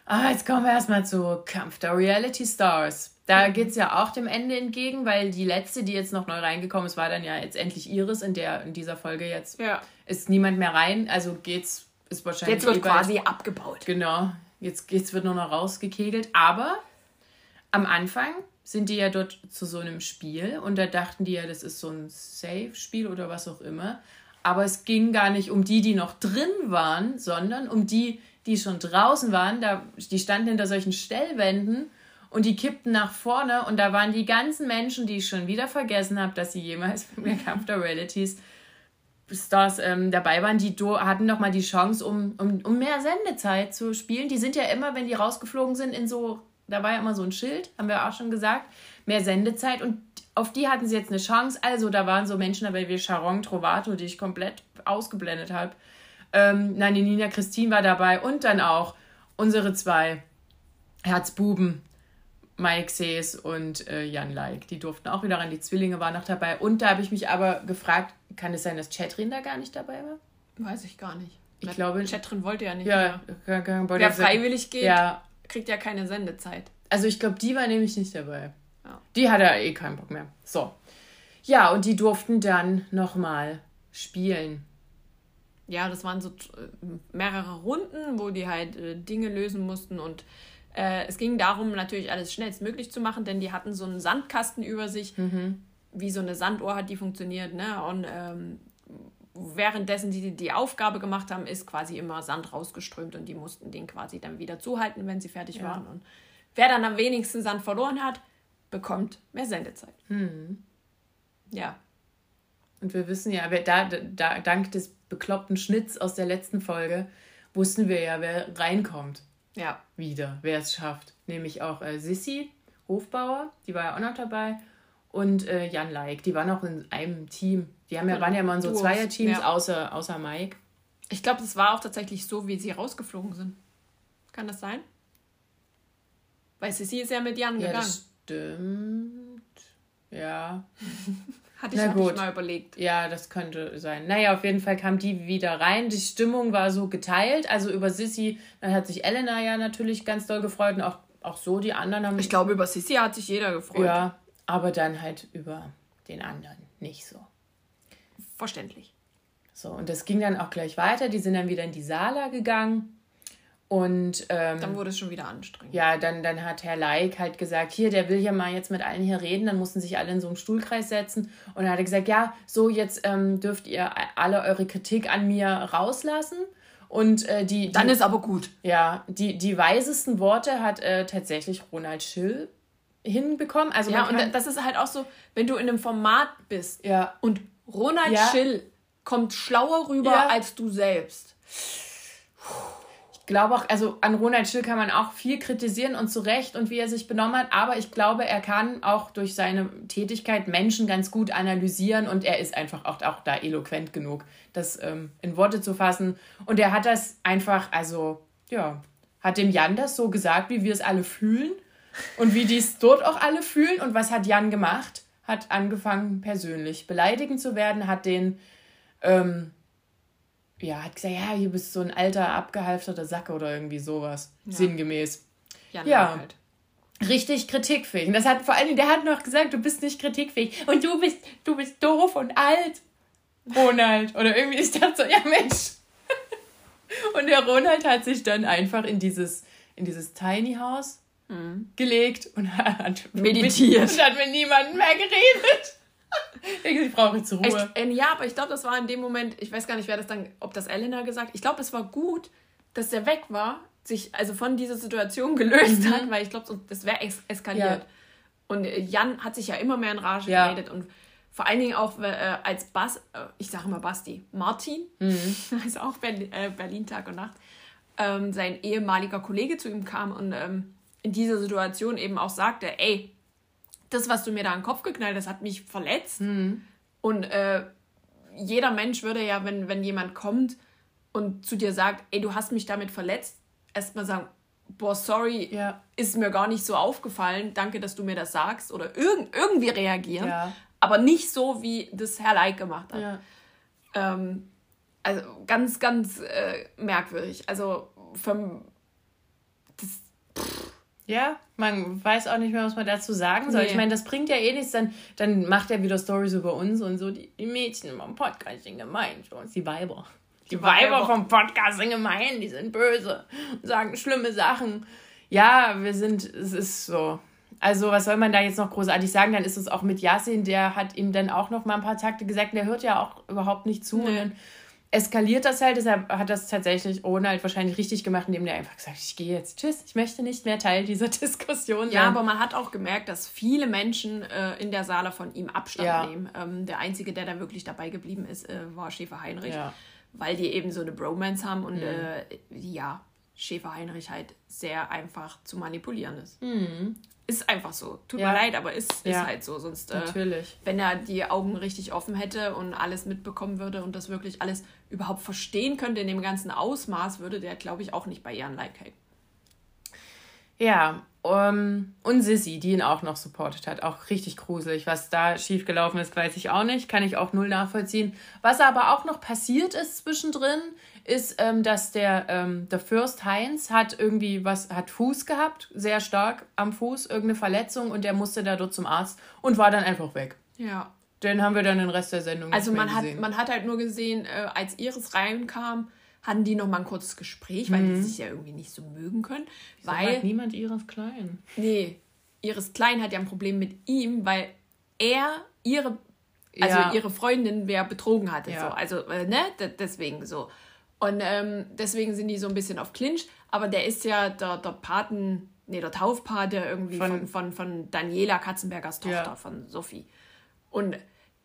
Ah, jetzt kommen wir erstmal zu Kampf der Reality Stars. Da mhm. geht's ja auch dem Ende entgegen, weil die letzte, die jetzt noch neu reingekommen ist, war dann ja jetzt endlich Iris, in der in dieser Folge jetzt ja. ist niemand mehr rein. Also geht's, ist wahrscheinlich. Jetzt wird eh quasi abgebaut. Genau. Jetzt geht's, wird nur noch rausgekegelt. Aber am Anfang sind die ja dort zu so einem Spiel und da dachten die ja, das ist so ein Safe-Spiel oder was auch immer. Aber es ging gar nicht um die, die noch drin waren, sondern um die, die schon draußen waren. Da, die standen hinter solchen Stellwänden und die kippten nach vorne und da waren die ganzen Menschen, die ich schon wieder vergessen habe, dass sie jemals beim Kampf der Realities Stars ähm, dabei waren, die hatten noch mal die Chance, um, um, um mehr Sendezeit zu spielen. Die sind ja immer, wenn die rausgeflogen sind, in so, da war ja immer so ein Schild, haben wir auch schon gesagt, mehr Sendezeit und auf die hatten sie jetzt eine Chance. Also da waren so Menschen dabei wie Sharon Trovato, die ich komplett ausgeblendet habe. Ähm, nein, die Nina Christine war dabei und dann auch unsere zwei Herzbuben, Mike Sees und äh, Jan Like. Die durften auch wieder ran. Die Zwillinge waren noch dabei. Und da habe ich mich aber gefragt, kann es sein, dass Chatrin da gar nicht dabei war? Weiß ich gar nicht. Ich Na, glaube. Chatrin wollte ja nicht. Ja, mehr. Wer freiwillig geht, ja. kriegt ja keine Sendezeit. Also ich glaube, die war nämlich nicht dabei. Ja. Die hatte eh keinen Bock mehr. So. Ja, und die durften dann nochmal spielen. Ja, das waren so äh, mehrere Runden, wo die halt äh, Dinge lösen mussten und äh, es ging darum, natürlich alles schnellstmöglich zu machen, denn die hatten so einen Sandkasten über sich, mhm. wie so eine Sanduhr hat die funktioniert, ne? Und ähm, währenddessen die die Aufgabe gemacht haben, ist quasi immer Sand rausgeströmt und die mussten den quasi dann wieder zuhalten, wenn sie fertig ja. waren. Und wer dann am wenigsten Sand verloren hat, bekommt mehr Sendezeit. Mhm. Ja. Und wir wissen ja, wer da, da, dank des bekloppten Schnitts aus der letzten Folge, wussten wir ja, wer reinkommt. Ja. Wieder, wer es schafft. Nämlich auch äh, Sissi Hofbauer, die war ja auch noch dabei. Und äh, Jan Like, die waren auch in einem Team. Die haben ja, waren ja immer in so Zweierteams, ja. außer, außer Mike. Ich glaube, das war auch tatsächlich so, wie sie rausgeflogen sind. Kann das sein? Weil Sissi ist ja mit Jan ja, gegangen. Das stimmt. Ja. Hatte ich, Na gut. ich mal überlegt. Ja, das könnte sein. Naja, auf jeden Fall kam die wieder rein. Die Stimmung war so geteilt. Also über Sissy, dann hat sich Elena ja natürlich ganz doll gefreut und auch, auch so die anderen haben. Ich glaube, über Sissy hat sich jeder gefreut. Ja, aber dann halt über den anderen nicht so. Verständlich. So, und das ging dann auch gleich weiter. Die sind dann wieder in die Sala gegangen. Und ähm, dann wurde es schon wieder anstrengend. Ja, dann, dann hat Herr Leik halt gesagt, hier, der will ja mal jetzt mit allen hier reden. Dann mussten sich alle in so einen Stuhlkreis setzen. Und dann hat er gesagt, ja, so jetzt ähm, dürft ihr alle eure Kritik an mir rauslassen. Und äh, die, die, Dann ist aber gut. Ja, die, die weisesten Worte hat äh, tatsächlich Ronald Schill hinbekommen. Also ja, und das ist halt auch so, wenn du in einem Format bist ja. und Ronald ja. Schill kommt schlauer rüber ja. als du selbst. Puh glaube auch, also an Ronald Schill kann man auch viel kritisieren und zu Recht und wie er sich benommen hat, aber ich glaube, er kann auch durch seine Tätigkeit Menschen ganz gut analysieren und er ist einfach auch, auch da eloquent genug, das ähm, in Worte zu fassen. Und er hat das einfach, also, ja, hat dem Jan das so gesagt, wie wir es alle fühlen und wie die es dort auch alle fühlen. Und was hat Jan gemacht? Hat angefangen, persönlich beleidigend zu werden, hat den. Ähm, ja, hat gesagt, ja, hier bist so ein alter, abgehalfterter Sack oder irgendwie sowas. Ja. Sinngemäß. Ja, ja. Halt. Richtig kritikfähig. Und das hat vor allen Dingen, der hat noch gesagt, du bist nicht kritikfähig. Und du bist, du bist doof und alt. Ronald. Oder irgendwie, ich dachte so, ja Mensch. Und der Ronald hat sich dann einfach in dieses, in dieses Tiny House mhm. gelegt und hat meditiert. Und hat mit niemandem mehr geredet. ich brauche jetzt Ruhe. Echt, äh, ja, aber ich glaube, das war in dem Moment, ich weiß gar nicht, wer das dann, ob das Elena gesagt Ich glaube, es war gut, dass der weg war, sich also von dieser Situation gelöst mhm. hat, weil ich glaube, das wäre es eskaliert. Ja. Und äh, Jan hat sich ja immer mehr in Rage ja. geredet und vor allen Dingen auch äh, als Bas, äh, ich sage mal Basti, Martin, mhm. also auch Berlin, äh, Berlin Tag und Nacht, ähm, sein ehemaliger Kollege zu ihm kam und ähm, in dieser Situation eben auch sagte, ey, das, was du mir da an den Kopf geknallt hast, hat mich verletzt. Mhm. Und äh, jeder Mensch würde ja, wenn, wenn jemand kommt und zu dir sagt, ey, du hast mich damit verletzt, erstmal sagen, boah, sorry, ja. ist mir gar nicht so aufgefallen, danke, dass du mir das sagst. Oder irg irgendwie reagieren. Ja. Aber nicht so, wie das Herr Leik gemacht hat. Ja. Ähm, also ganz, ganz äh, merkwürdig. Also vom. Ja, man weiß auch nicht mehr, was man dazu sagen soll. Nee. Ich meine, das bringt ja eh nichts. Dann, dann macht er wieder Stories über uns und so. Die, die Mädchen im Podcast sind gemein. Die Weiber. Die, die Weiber, Weiber vom Podcast sind gemein. Die sind böse. Und sagen schlimme Sachen. Ja, wir sind, es ist so. Also, was soll man da jetzt noch großartig sagen? Dann ist es auch mit Yasin, der hat ihm dann auch noch mal ein paar Takte gesagt. Der hört ja auch überhaupt nicht zu. Nee. Und dann eskaliert das halt, deshalb hat das tatsächlich ohne halt wahrscheinlich richtig gemacht, indem der einfach gesagt ich gehe jetzt, tschüss, ich möchte nicht mehr Teil dieser Diskussion sein. Ja, aber man hat auch gemerkt, dass viele Menschen äh, in der Saale von ihm Abstand ja. nehmen. Ähm, der Einzige, der da wirklich dabei geblieben ist, äh, war Schäfer Heinrich, ja. weil die eben so eine Bromance haben und mhm. äh, ja, Schäfer Heinrich halt sehr einfach zu manipulieren ist. Mhm ist einfach so. Tut ja. mir leid, aber ist, ist ja. halt so. Sonst, äh, Natürlich. wenn er die Augen richtig offen hätte und alles mitbekommen würde und das wirklich alles überhaupt verstehen könnte in dem ganzen Ausmaß, würde der, glaube ich, auch nicht bei ihren Like hängen. Ja, um, und Sissy, die ihn auch noch supportet hat. Auch richtig gruselig. Was da schiefgelaufen ist, weiß ich auch nicht. Kann ich auch null nachvollziehen. Was aber auch noch passiert ist zwischendrin, ist, ähm, dass der, ähm, der Fürst Heinz hat irgendwie was, hat Fuß gehabt, sehr stark am Fuß, irgendeine Verletzung und der musste da dort zum Arzt und war dann einfach weg. Ja. Den haben wir dann den Rest der Sendung Also man hat, man hat halt nur gesehen, äh, als Iris reinkam, hatten die noch mal ein kurzes Gespräch, weil mhm. die sich ja irgendwie nicht so mögen können. Wieso weil hat niemand Iris Klein. Nee, Iris Klein hat ja ein Problem mit ihm, weil er ihre also ja. ihre Freundin wer betrogen hatte ja. so also äh, ne deswegen so und ähm, deswegen sind die so ein bisschen auf Clinch. Aber der ist ja der, der Paten, nee, der Taufpate irgendwie von, von, von, von Daniela Katzenbergers Tochter, ja. von Sophie. Und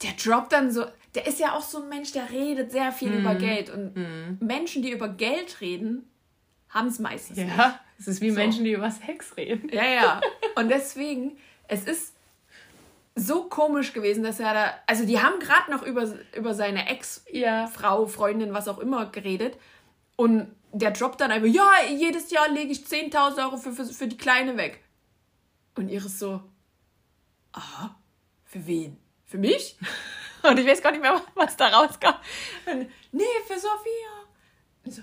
der droppt dann so, der ist ja auch so ein Mensch, der redet sehr viel mhm. über Geld. Und mhm. Menschen, die über Geld reden, haben es meistens. Ja, es ist wie so. Menschen, die über Sex reden. Ja, ja. Und deswegen, es ist so komisch gewesen, dass er da. Also, die haben gerade noch über, über seine Ex-Frau, Freundin, was auch immer geredet. Und der droppt dann einfach: Ja, jedes Jahr lege ich 10.000 Euro für, für, für die Kleine weg. Und Iris so: Aha, für wen? Für mich? Und ich weiß gar nicht mehr, was da rauskam. Und, nee, für Sophia. Und so: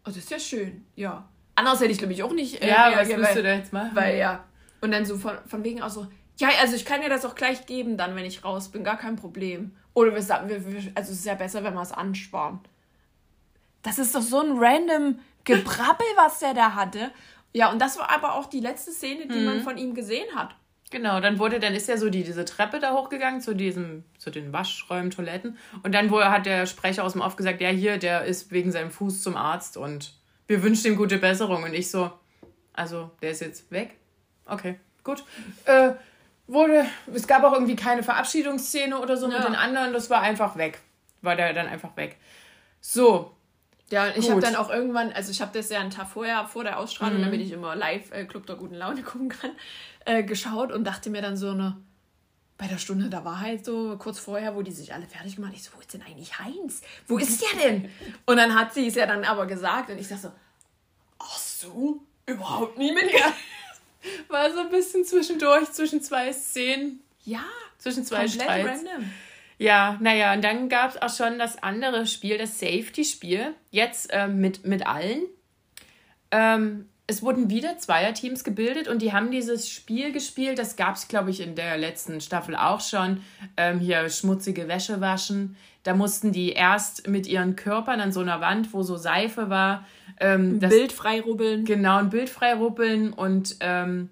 Oh, das ist ja schön, ja. Anders hätte ich, glaube ich, auch nicht. Äh, ja, was musst du da jetzt machen? Weil, ja. Und dann so von, von wegen auch so: ja, also ich kann dir das auch gleich geben, dann, wenn ich raus bin, gar kein Problem. Oder wir sagen, wir, wir, also es ist ja besser, wenn wir es ansparen. Das ist doch so ein random Gebrabbel, was der da hatte. Ja, und das war aber auch die letzte Szene, die mhm. man von ihm gesehen hat. Genau, dann wurde, dann ist ja so die, diese Treppe da hochgegangen zu diesem, zu den Waschräumen, Toiletten. Und dann wurde, hat der Sprecher aus dem Off gesagt, ja, hier, der ist wegen seinem Fuß zum Arzt und wir wünschen ihm gute Besserung. Und ich so, also, der ist jetzt weg? Okay, gut. Äh, wurde, es gab auch irgendwie keine Verabschiedungsszene oder so ja. mit den anderen, das war einfach weg. War der dann einfach weg. So. Ja, ich habe dann auch irgendwann, also ich habe das ja einen Tag vorher, vor der Ausstrahlung, mhm. damit ich immer live äh, Club der guten Laune gucken kann, äh, geschaut und dachte mir dann so eine, bei der Stunde der Wahrheit so kurz vorher, wo die sich alle fertig gemacht ich so, wo ist denn eigentlich Heinz? Wo ist der denn? Und dann hat sie es ja dann aber gesagt und ich sag so, ach so, überhaupt nie mit war so ein bisschen zwischendurch, zwischen zwei Szenen. Ja, zwischen zwei komplett Streits. random. Ja, naja, und dann gab es auch schon das andere Spiel, das Safety-Spiel. Jetzt ähm, mit, mit allen. Ähm, es wurden wieder Zweierteams gebildet und die haben dieses Spiel gespielt. Das gab es, glaube ich, in der letzten Staffel auch schon. Ähm, hier schmutzige Wäsche waschen. Da mussten die erst mit ihren Körpern an so einer Wand, wo so Seife war, ähm, ein Bild frei rubbeln. Genau, ein Bild frei rubbeln und ähm,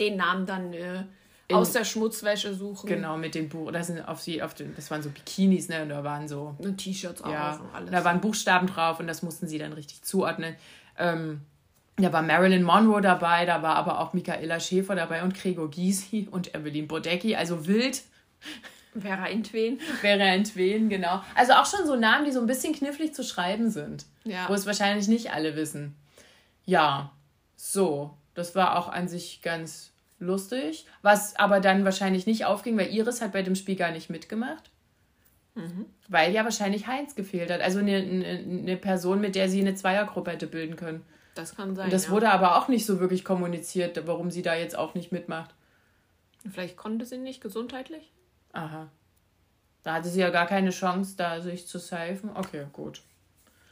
den Namen dann äh, in, aus der Schmutzwäsche suchen. Genau, mit dem Buch. Das, sind auf die, auf den, das waren so Bikinis, ne? Und da waren so. T-Shirts auch ja, und alles. Da waren Buchstaben drauf und das mussten sie dann richtig zuordnen. Ähm, da war Marilyn Monroe dabei, da war aber auch Michaela Schäfer dabei und Gregor Gysi und Evelyn Bodecki, also wild. Vera Entwen. Vera Entwen, genau. Also auch schon so Namen, die so ein bisschen knifflig zu schreiben sind. Ja. Wo es wahrscheinlich nicht alle wissen. Ja, so. Das war auch an sich ganz lustig. Was aber dann wahrscheinlich nicht aufging, weil Iris hat bei dem Spiel gar nicht mitgemacht. Mhm. Weil ja wahrscheinlich Heinz gefehlt hat. Also eine, eine, eine, Person, mit der sie eine Zweiergruppe hätte bilden können. Das kann sein. Und das ja. wurde aber auch nicht so wirklich kommuniziert, warum sie da jetzt auch nicht mitmacht. Vielleicht konnte sie nicht gesundheitlich? Aha. Da hatte sie ja gar keine Chance, da sich zu safen. Okay, gut.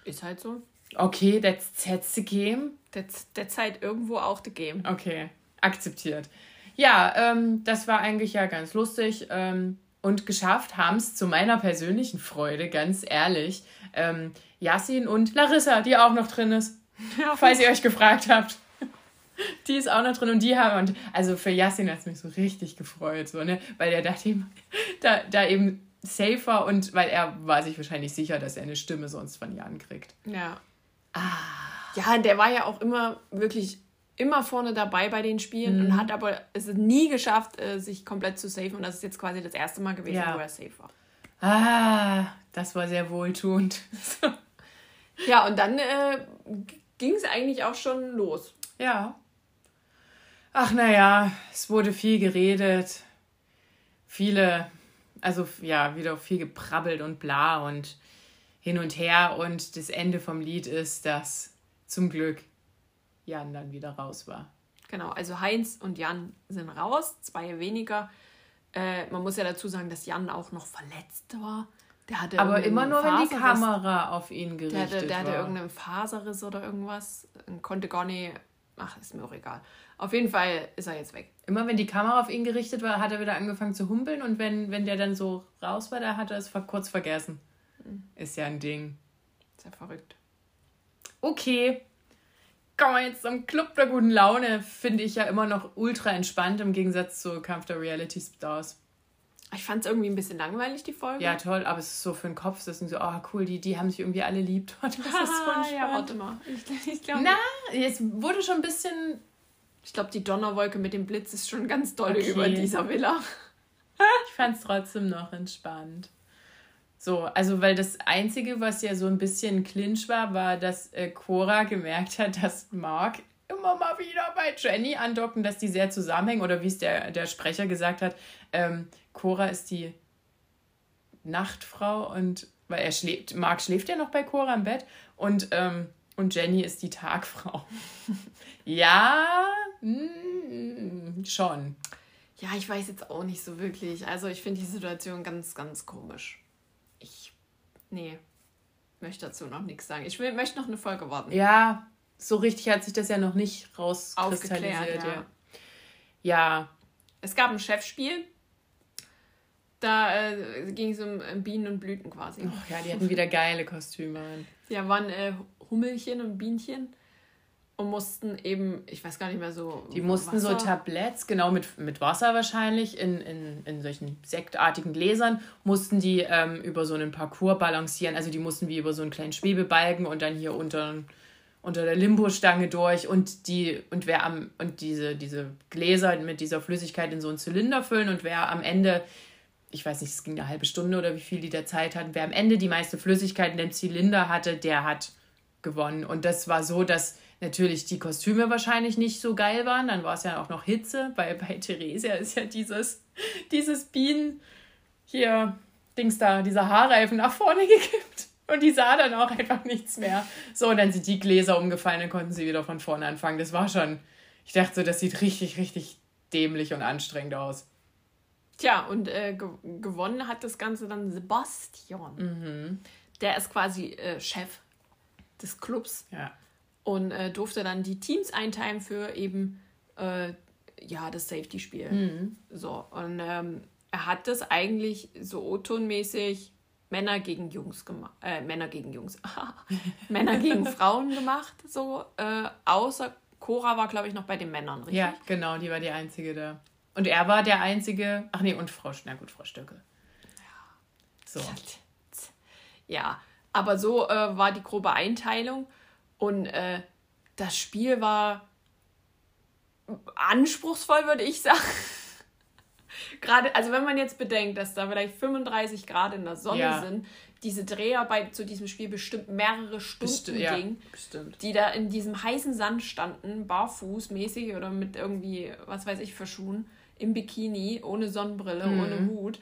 Ist halt so. Okay, that's, that's the game. That's, that's halt irgendwo auch the game. Okay, akzeptiert. Ja, ähm, das war eigentlich ja ganz lustig. Ähm, und geschafft haben es zu meiner persönlichen Freude, ganz ehrlich, ähm, Yassin und Larissa, die auch noch drin ist. Ja. Falls ihr euch gefragt habt. Die ist auch noch drin und die haben, und also für Yassin hat es mich so richtig gefreut, so, ne? Weil er dachte da, da eben safer und weil er war sich wahrscheinlich sicher, dass er eine Stimme sonst von Jan kriegt. Ja. Ah. Ja, der war ja auch immer wirklich immer vorne dabei bei den Spielen mhm. und hat aber es nie geschafft, äh, sich komplett zu safen. Und das ist jetzt quasi das erste Mal gewesen, ja. wo er safe war. Ah, das war sehr wohltuend. ja, und dann äh, ging es eigentlich auch schon los. Ja. Ach naja, es wurde viel geredet. Viele, also ja, wieder viel geprabbelt und bla und hin und her. Und das Ende vom Lied ist, dass zum Glück Jan dann wieder raus war. Genau, also Heinz und Jan sind raus, zwei weniger. Äh, man muss ja dazu sagen, dass Jan auch noch verletzt war. Der hatte Aber immer nur, wenn die Kamera auf ihn gerichtet der hatte, der war. Der hatte irgendeinen Faserriss oder irgendwas und konnte gar nicht. Ach, ist mir auch egal. Auf jeden Fall ist er jetzt weg. Immer wenn die Kamera auf ihn gerichtet war, hat er wieder angefangen zu humpeln und wenn, wenn der dann so raus war, da hat er es kurz vergessen. Mhm. Ist ja ein Ding. Ist ja verrückt. Okay, kommen wir jetzt zum Club der guten Laune, finde ich ja immer noch ultra entspannt im Gegensatz zu Kampf der Reality Stars. Ich fand es irgendwie ein bisschen langweilig, die Folge. Ja, toll, aber es ist so für den Kopf, das ist so, oh cool, die, die haben sich irgendwie alle lieb. Das ist so entspannt. ja, warte mal. Ich, ich glaub, Na, jetzt wurde schon ein bisschen... Ich glaube, die Donnerwolke mit dem Blitz ist schon ganz doll okay. über dieser Villa. ich fand es trotzdem noch entspannt. So, also weil das Einzige, was ja so ein bisschen Clinch war, war, dass äh, Cora gemerkt hat, dass Mark immer mal wieder bei Jenny andocken, dass die sehr zusammenhängen. Oder wie es der, der Sprecher gesagt hat, ähm, Cora ist die Nachtfrau und weil er schläft, Mark schläft ja noch bei Cora im Bett und, ähm, und Jenny ist die Tagfrau. ja, mm, schon. Ja, ich weiß jetzt auch nicht so wirklich. Also ich finde die Situation ganz, ganz komisch. Nee, möchte dazu noch nichts sagen. Ich will, möchte noch eine Folge warten. Ja, so richtig hat sich das ja noch nicht rauskristallisiert. Ja. ja. Es gab ein Chefspiel. Da äh, ging es um Bienen und Blüten quasi. Oh, ja, die hatten wieder geile Kostüme. Ja, waren äh, Hummelchen und Bienchen und mussten eben, ich weiß gar nicht mehr so. Die mussten Wasser. so Tabletts, genau mit, mit Wasser wahrscheinlich, in, in, in solchen sektartigen Gläsern, mussten die ähm, über so einen Parcours balancieren. Also die mussten wie über so einen kleinen Schwebebalken und dann hier unter, unter der Limbo-Stange durch und die, und wer am, und diese, diese Gläser mit dieser Flüssigkeit in so einen Zylinder füllen und wer am Ende ich weiß nicht, es ging eine halbe Stunde oder wie viel die der Zeit hatten. Wer am Ende die meiste Flüssigkeit in dem Zylinder hatte, der hat gewonnen. Und das war so, dass natürlich die Kostüme wahrscheinlich nicht so geil waren. Dann war es ja auch noch Hitze. Bei, bei Theresia ist ja dieses, dieses Bienen hier, Dings da, dieser Haarreifen nach vorne gekippt. Und die sah dann auch einfach nichts mehr. So, und dann sind die Gläser umgefallen, dann konnten sie wieder von vorne anfangen. Das war schon, ich dachte so, das sieht richtig, richtig dämlich und anstrengend aus. Tja, und äh, ge gewonnen hat das Ganze dann Sebastian. Mhm. Der ist quasi äh, Chef des Clubs. Ja und äh, durfte dann die Teams einteilen für eben äh, ja das Safety-Spiel. Mhm. So und ähm, er hat das eigentlich so O-Ton-mäßig Männer gegen Jungs gemacht, äh, Männer gegen Jungs, Männer gegen Frauen gemacht, so äh, außer Cora war glaube ich noch bei den Männern, richtig? Ja, genau, die war die einzige da. Und er war der einzige, ach nee, und Frau, na gut, Frau Stöcke. Ja. So. Ja, aber so äh, war die grobe Einteilung und äh, das Spiel war anspruchsvoll, würde ich sagen. Gerade, also wenn man jetzt bedenkt, dass da vielleicht 35 Grad in der Sonne ja. sind, diese Dreharbeit zu diesem Spiel bestimmt mehrere Stunden Besti ging, ja, bestimmt. die da in diesem heißen Sand standen, barfußmäßig oder mit irgendwie, was weiß ich, für Schuhen, im Bikini, ohne Sonnenbrille, mhm. ohne Hut,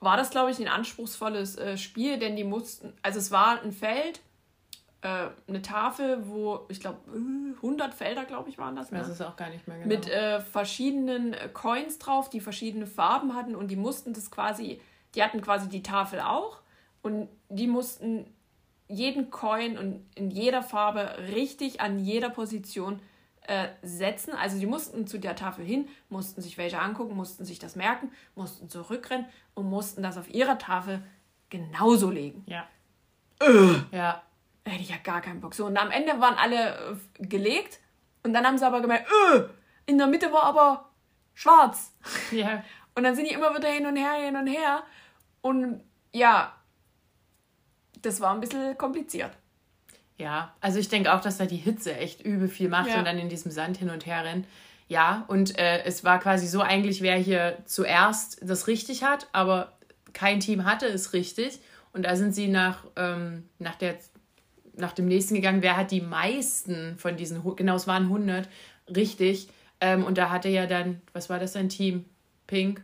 war das, glaube ich, ein anspruchsvolles äh, Spiel, denn die mussten, also es war ein Feld, äh, eine Tafel, wo ich glaube 100 Felder, glaube ich, waren das. Ne? Das ist auch gar nicht mehr genau. Mit äh, verschiedenen äh, Coins drauf, die verschiedene Farben hatten und die mussten das quasi die hatten quasi die Tafel auch und die mussten jeden Coin und in jeder Farbe richtig an jeder Position äh, setzen. Also die mussten zu der Tafel hin, mussten sich welche angucken, mussten sich das merken, mussten zurückrennen und mussten das auf ihrer Tafel genauso legen. Ja. Äh. Ja. Hätte ich ja gar keinen Bock. So, und am Ende waren alle äh, gelegt und dann haben sie aber gemerkt, äh, in der Mitte war aber schwarz. Ja. Und dann sind die immer wieder hin und her, hin und her. Und ja, das war ein bisschen kompliziert. Ja, also ich denke auch, dass da die Hitze echt übel viel macht ja. und dann in diesem Sand hin und her rennt. Ja, und äh, es war quasi so eigentlich, wer hier zuerst das richtig hat, aber kein Team hatte es richtig. Und da sind sie nach, ähm, nach, der, nach dem nächsten gegangen, wer hat die meisten von diesen, genau, es waren 100, richtig. Ähm, und da hatte ja dann, was war das, ein Team? Pink?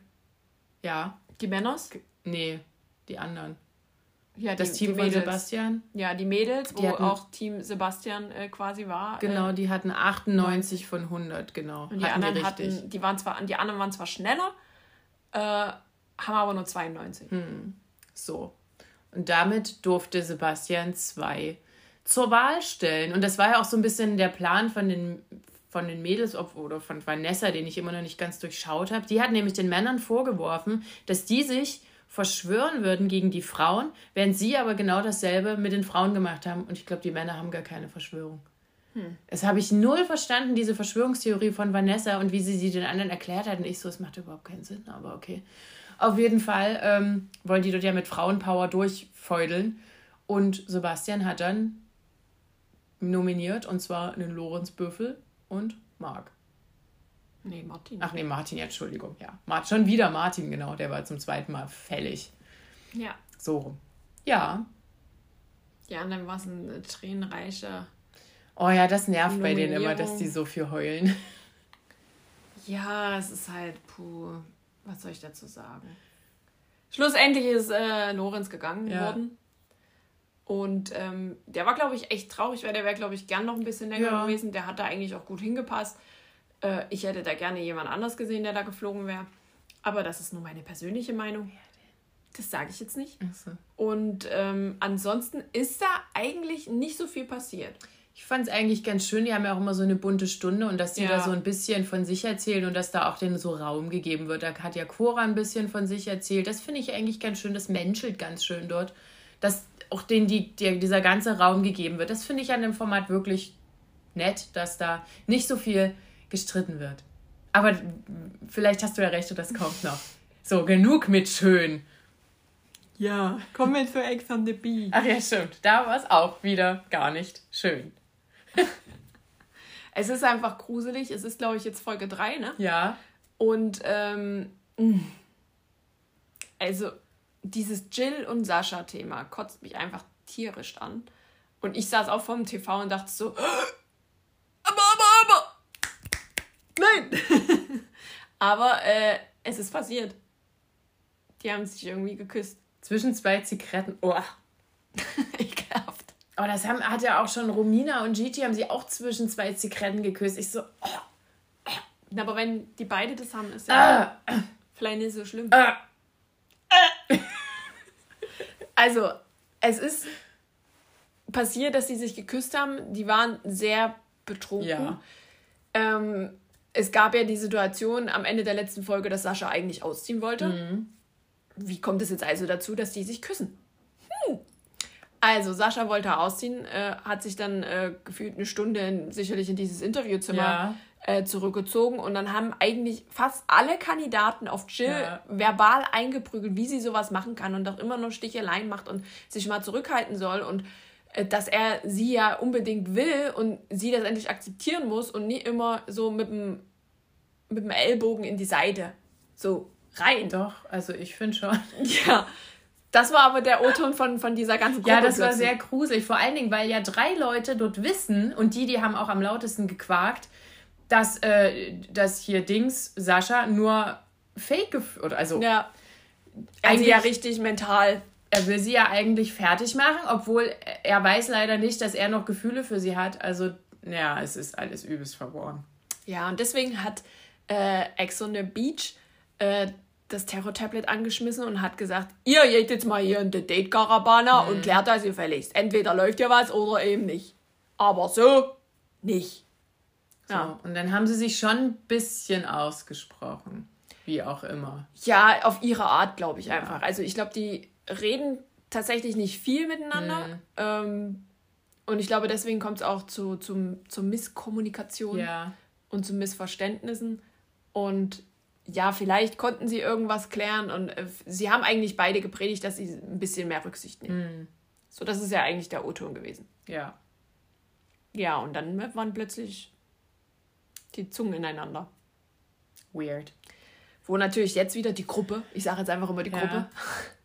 Ja. Die Männers? Nee, die anderen. Ja, das Team von Sebastian. Ja, die Mädels, die wo hatten, auch Team Sebastian äh, quasi war. Genau, äh, die hatten 98 von 100, genau. Und die hatten anderen die hatten, die waren zwar, die anderen waren zwar schneller, äh, haben aber nur 92. Hm. So. Und damit durfte Sebastian zwei zur Wahl stellen. Und das war ja auch so ein bisschen der Plan von den, von den Mädels oder von Vanessa, den ich immer noch nicht ganz durchschaut habe. Die hat nämlich den Männern vorgeworfen, dass die sich verschwören würden gegen die Frauen, während sie aber genau dasselbe mit den Frauen gemacht haben. Und ich glaube, die Männer haben gar keine Verschwörung. Hm. Das habe ich null verstanden, diese Verschwörungstheorie von Vanessa und wie sie sie den anderen erklärt hat. Und ich so, es macht überhaupt keinen Sinn, aber okay. Auf jeden Fall ähm, wollen die dort ja mit Frauenpower durchfeudeln. Und Sebastian hat dann nominiert, und zwar den Lorenz Büffel und Marc. Nee, Martin. Ach nee, Martin, ja, Entschuldigung, ja. Schon wieder Martin, genau, der war zum zweiten Mal fällig. Ja. So rum. Ja. Ja, und dann war es ein tränenreicher. Oh ja, das nervt bei denen immer, dass die so viel heulen. Ja, es ist halt, puh, was soll ich dazu sagen? Schlussendlich ist äh, Lorenz gegangen ja. worden. Und ähm, der war, glaube ich, echt traurig, weil der wäre, glaube ich, gern noch ein bisschen länger ja. gewesen. Der hat da eigentlich auch gut hingepasst. Äh, ich hätte da gerne jemand anders gesehen, der da geflogen wäre. Aber das ist nur meine persönliche Meinung. Das sage ich jetzt nicht. So. Und ähm, ansonsten ist da eigentlich nicht so viel passiert. Ich fand es eigentlich ganz schön, die haben ja auch immer so eine bunte Stunde und dass die ja. da so ein bisschen von sich erzählen und dass da auch denen so Raum gegeben wird. Da hat ja Cora ein bisschen von sich erzählt. Das finde ich eigentlich ganz schön. Das menschelt ganz schön dort. Dass auch denen die, die, dieser ganze Raum gegeben wird. Das finde ich an dem Format wirklich nett, dass da nicht so viel gestritten wird. Aber vielleicht hast du ja recht und das kommt noch. So, genug mit schön. Ja, komm mit für Ex on the Beach. Ach ja, stimmt. Da war es auch wieder gar nicht schön. es ist einfach gruselig. Es ist, glaube ich, jetzt Folge 3, ne? Ja. Und, ähm, also, dieses Jill und Sascha-Thema kotzt mich einfach tierisch an. Und ich saß auch vor dem TV und dachte so, aber, aber, aber, Nein! Aber äh, es ist passiert. Die haben sich irgendwie geküsst. Zwischen zwei Zigaretten. Oh. Ekelhaft. Aber das haben, hat ja auch schon Romina und Gigi haben sie auch zwischen zwei Zigaretten geküsst. Ich so. Oh. Oh. Aber wenn die beide das haben, ist ja ah. vielleicht nicht so schlimm. Ah. also, es ist passiert, dass sie sich geküsst haben. Die waren sehr betrunken. Ja. Ähm, es gab ja die Situation am Ende der letzten Folge, dass Sascha eigentlich ausziehen wollte. Mhm. Wie kommt es jetzt also dazu, dass die sich küssen? Also, Sascha wollte ausziehen, äh, hat sich dann äh, gefühlt eine Stunde in, sicherlich in dieses Interviewzimmer ja. äh, zurückgezogen und dann haben eigentlich fast alle Kandidaten auf Jill ja. verbal eingeprügelt, wie sie sowas machen kann und doch immer nur Sticheleien macht und sich mal zurückhalten soll und äh, dass er sie ja unbedingt will und sie das endlich akzeptieren muss und nie immer so mit dem mit dem Ellbogen in die Seite. So rein. Doch, also ich finde schon. Ja. Das war aber der O-Ton von, von dieser ganzen Gruppe. Ja, das war sehr gruselig. Vor allen Dingen, weil ja drei Leute dort wissen und die, die haben auch am lautesten gequakt, dass, äh, dass hier Dings, Sascha, nur Fake geführt. Also, ja. Also ja richtig mental. Er will sie ja eigentlich fertig machen, obwohl er weiß leider nicht, dass er noch Gefühle für sie hat. Also, ja, es ist alles übelst verworren. Ja, und deswegen hat äh, Ex on the Beach äh, das Terror-Tablet angeschmissen und hat gesagt, ihr geht jetzt mal hier in die Date-Karabana Mhm. und klärt das gefälligst. Entweder läuft ja was oder eben nicht. Aber so nicht. Ja. Und dann haben sie sich schon ein bisschen ausgesprochen. Wie auch immer. Ja, auf ihre Art, glaube ich einfach. Also ich glaube, die reden tatsächlich nicht viel miteinander. Mhm. Ähm, und ich glaube, deswegen kommt es auch zu, zum, zur Misskommunikation Ja. und zu Missverständnissen. Und ja, vielleicht konnten sie irgendwas klären und äh, sie haben eigentlich beide gepredigt, dass sie ein bisschen mehr Rücksicht nehmen. So, das ist ja eigentlich der O-Ton gewesen. Ja. Ja, und dann waren plötzlich die Zungen ineinander. Weird. Wo natürlich jetzt wieder die Gruppe, ich sage jetzt einfach immer die Ja. Gruppe,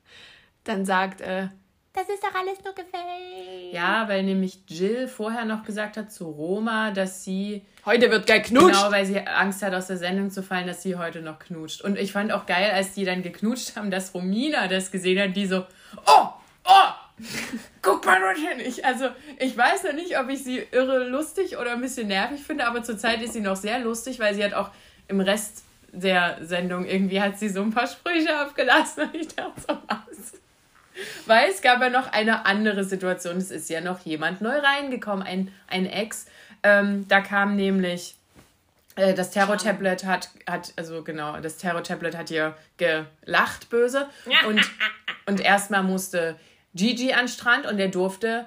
dann sagt, äh, Das ist doch alles nur gefällig. Ja, weil nämlich Jill vorher noch gesagt hat zu Roma, dass sie heute wird geknutscht. Genau, weil sie Angst hat, aus der Sendung zu fallen, dass sie heute noch knutscht. Und ich fand auch geil, als die dann geknutscht haben, dass Romina das gesehen hat, die so, oh, oh, guck mal dorthin. Ich, also, ich weiß noch nicht, ob ich sie irre lustig oder ein bisschen nervig finde, aber zurzeit ist sie noch sehr lustig, weil sie hat auch im Rest der Sendung irgendwie hat sie so ein paar Sprüche abgelassen und ich dachte so, was? Weil es gab ja noch eine andere Situation. Es ist ja noch jemand neu reingekommen, ein, ein Ex. Ähm, da kam nämlich äh, das Terror-Tablet hat, hat, also genau, das Terror-Tablet hat ihr gelacht böse. Und, und erstmal musste Gigi an den Strand und er durfte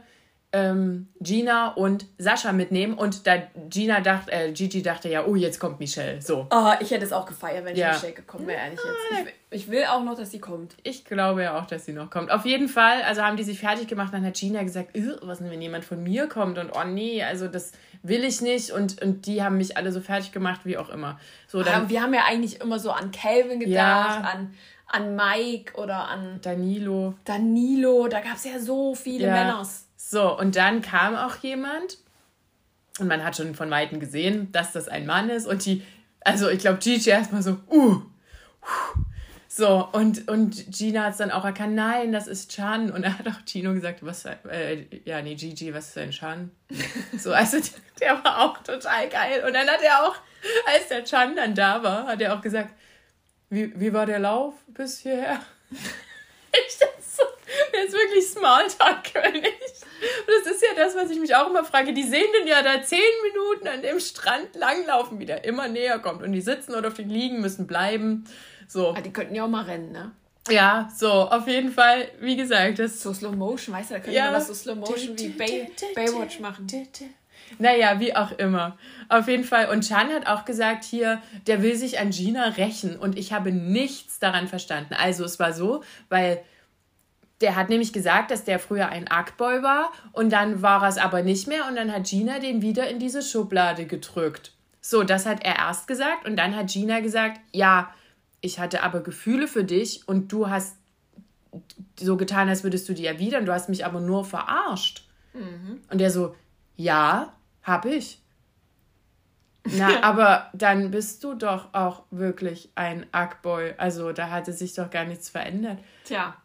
ähm, Gina und Sascha mitnehmen. Und da Gina dachte, äh, Gigi dachte ja, oh, jetzt kommt Michelle. So. Oh, ich hätte es auch gefeiert, wenn Ja. Michelle gekommen wäre, ehrlich jetzt. Ich, ich will auch noch, dass sie kommt. Ich glaube ja auch, dass sie noch kommt. Auf jeden Fall, also haben die sich fertig gemacht, dann hat Gina gesagt, "Ugh, was denn, wenn jemand von mir kommt und oh nee, also das will ich nicht und, und die haben mich alle so fertig gemacht, wie auch immer. So, dann Aber wir haben ja eigentlich immer so an Calvin gedacht, Ja. an, an Mike oder an Danilo. Danilo. Da gab es ja so viele Ja. Männers. So, und dann kam auch jemand und man hat schon von Weitem gesehen, dass das ein Mann ist und die, also ich glaube Gigi erstmal so, uh, huh. so, und, und Gina hat es dann auch erkannt, nein, das ist Chan. Und er hat auch Gino gesagt, was, äh, ja, nee, Gigi, was ist denn Chan? So, also der war auch total geil. Und dann hat er auch, als der Chan dann da war, hat er auch gesagt, wie, wie war der Lauf bis hierher? Ich so, der ist wirklich Smalltalk-König. Und das ist ja das, was ich mich auch immer frage. Die sehen den ja da zehn Minuten an dem Strand langlaufen, wie der immer näher kommt. Und die sitzen oder auf den liegen, müssen bleiben. So. Ah, die könnten ja auch mal rennen, ne? Ja, so, auf jeden Fall, wie gesagt, das So Slow Motion, weißt du, da können Ja. wir was so Slow Motion wie Bay, Baywatch machen. Naja, wie auch immer. Auf jeden Fall. Und Chan hat auch gesagt hier, der will sich an Gina rächen. Und ich habe nichts daran verstanden. Also es war so, weil der hat nämlich gesagt, dass der früher ein Artboy war. Und dann war er es aber nicht mehr. Und dann hat Gina den wieder in diese Schublade gedrückt. So, das hat er erst gesagt. Und dann hat Gina gesagt, ja, ich hatte aber Gefühle für dich. Und du hast so getan, als würdest du die erwidern. Du hast mich aber nur verarscht. Und der so, ja, hab ich. Na, aber dann bist du doch auch wirklich ein Ackboy. Also da hatte sich doch gar nichts verändert. Tja.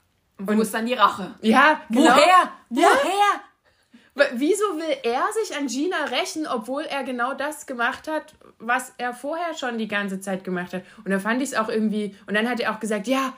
Und wo ist dann die Rache? Ja, genau. Woher? Woher? Wieso will er sich an Gina rächen, obwohl er genau das gemacht hat, was er vorher schon die ganze Zeit gemacht hat? Und da fand ich es auch irgendwie. Und dann hat er auch gesagt, ja,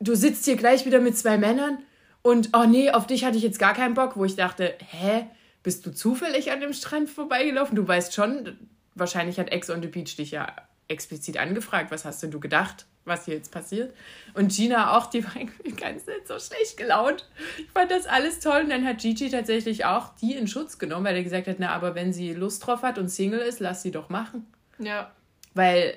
du sitzt hier gleich wieder mit zwei Männern und oh nee, auf dich hatte ich jetzt gar keinen Bock, wo ich dachte, hä, bist du zufällig an dem Strand vorbeigelaufen? Du weißt schon, wahrscheinlich hat Ex on the Beach dich ja explizit angefragt, was hast denn du gedacht, was hier jetzt passiert? Und Gina auch, die war irgendwie ganze Zeit so schlecht gelaunt. Ich fand das alles toll. Und dann hat Gigi tatsächlich auch die in Schutz genommen, weil er gesagt hat, na, aber wenn sie Lust drauf hat und Single ist, lass sie doch machen. Ja. Weil,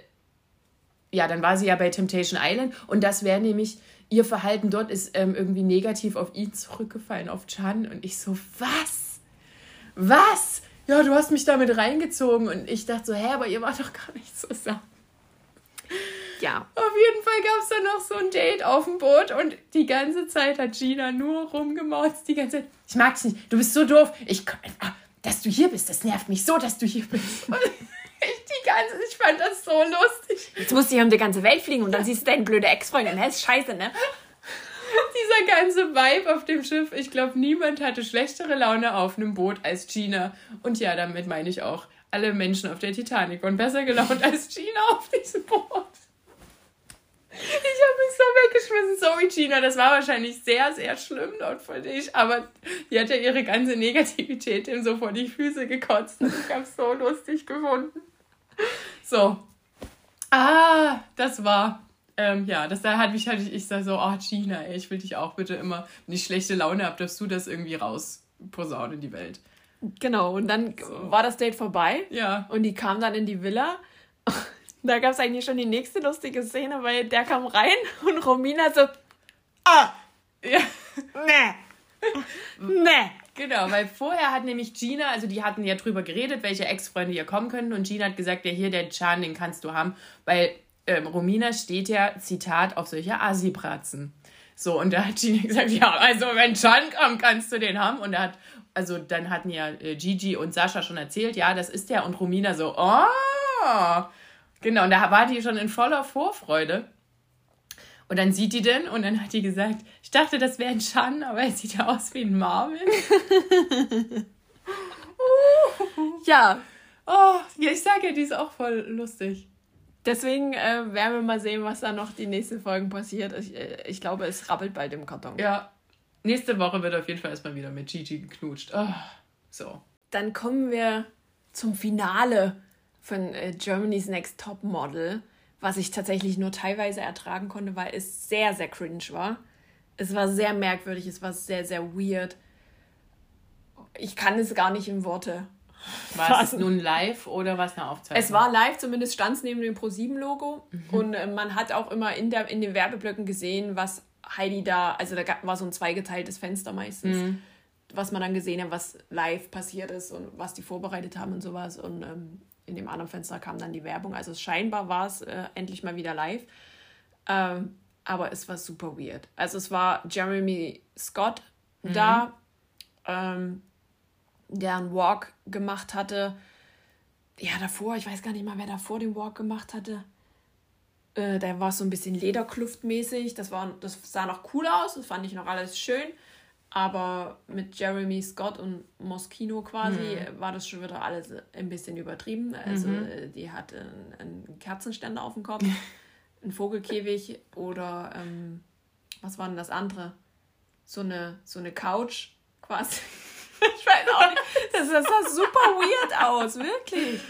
ja, dann war sie ja bei Temptation Island und das wäre nämlich, ihr Verhalten dort ist ähm, irgendwie negativ auf ihn zurückgefallen, auf Chan. Und ich so, was? Was? Ja, du hast mich damit reingezogen. Und ich dachte so, hä, aber ihr wart doch gar nicht zusammen. Ja. Auf jeden Fall gab es dann noch so ein Date auf dem Boot und die ganze Zeit hat Gina nur rumgemauzt. Die ganze Zeit, ich mag dich nicht, du bist so doof. Ich, dass du hier bist, das nervt mich so, dass du hier bist. Und ich, die ganze, ich fand das so lustig. Jetzt musst du hier um die ganze Welt fliegen und dann siehst du deine blöde Ex-Freundin. Das ist scheiße, ne? Dieser ganze Vibe auf dem Schiff, ich glaube, niemand hatte schlechtere Laune auf einem Boot als Gina. Und ja, damit meine ich auch, alle Menschen auf der Titanic waren besser gelaunt als Gina auf diesem Boot. Ich habe mich so weggeschmissen. Sorry, Gina, das war wahrscheinlich sehr, sehr schlimm dort für dich. Aber die hat ja ihre ganze Negativität ihm so vor die Füße gekotzt. Ich habe es so lustig gefunden. So. Ah, das war. Ähm, ja, das da hatte ich, hatte ich, sag so, oh Gina, ey, ich will dich auch bitte immer, wenn ich schlechte Laune habe, dass du das irgendwie rausposaunen in die Welt. Genau, und dann so. war das Date vorbei. Ja. Und die kam dann in die Villa. Da gab es eigentlich schon die nächste lustige Szene, weil der kam rein und Romina so, ah, ja. nee, nee. Genau, weil vorher hat nämlich Gina, also die hatten ja drüber geredet, welche Ex-Freunde hier kommen könnten und Gina hat gesagt, ja hier, der Chan, den kannst du haben, weil ähm, Romina steht ja, Zitat, auf solche Asi-Bratzen. So, und da hat Gina gesagt, ja, also wenn Chan kommt, kannst du den haben. Und er hat, also dann hatten ja äh, Gigi und Sascha schon erzählt, ja, das ist der. Und Romina so, oh, Genau, und da war die schon in voller Vorfreude. Und dann sieht die den und dann hat die gesagt, ich dachte, das wäre ein Chan, aber er sieht ja aus wie ein Marvin. ja. Oh, ja, ich sage ja, die ist auch voll lustig. Deswegen äh, werden wir mal sehen, was da noch die nächsten Folgen passiert. Ich, äh, ich glaube, es rappelt bald im Karton. Ja. Nächste Woche wird auf jeden Fall erstmal wieder mit Gigi geknutscht. Oh, so. Dann kommen wir zum Finale von äh, Germany's Next Top Model, was ich tatsächlich nur teilweise ertragen konnte, weil es sehr, sehr cringe war. Es war sehr merkwürdig, es war sehr, sehr weird. Ich kann es gar nicht in Worte. War es nun live oder war es eine Aufzeichnung? Es war live, zumindest stand es neben dem Pro7-Logo. Mhm. Und äh, man hat auch immer in, der, in den Werbeblöcken gesehen, was Heidi da, also da war so ein zweigeteiltes Fenster meistens, mhm. was man dann gesehen hat, was live passiert ist und was die vorbereitet haben und sowas. Und ähm, in dem anderen Fenster kam dann die Werbung. Also scheinbar war es äh, endlich mal wieder live. Ähm, aber es war super weird. Also es war Jeremy Scott mhm. da, ähm, der einen Walk gemacht hatte. Ja, davor, ich weiß gar nicht mal, wer davor den Walk gemacht hatte. Äh, da war es so ein bisschen Lederkluftmäßig. Das, war, das sah noch cool aus, das fand ich noch alles schön. Aber mit Jeremy Scott und Moschino quasi mhm. war das schon wieder alles ein bisschen übertrieben. Also mhm. Äh, die hat einen, einen, Kerzenständer auf dem Kopf, einen Vogelkäfig oder ähm, was war denn das andere? So eine, so eine Couch quasi. ich weiß auch nicht. Das, das sah super weird aus, wirklich.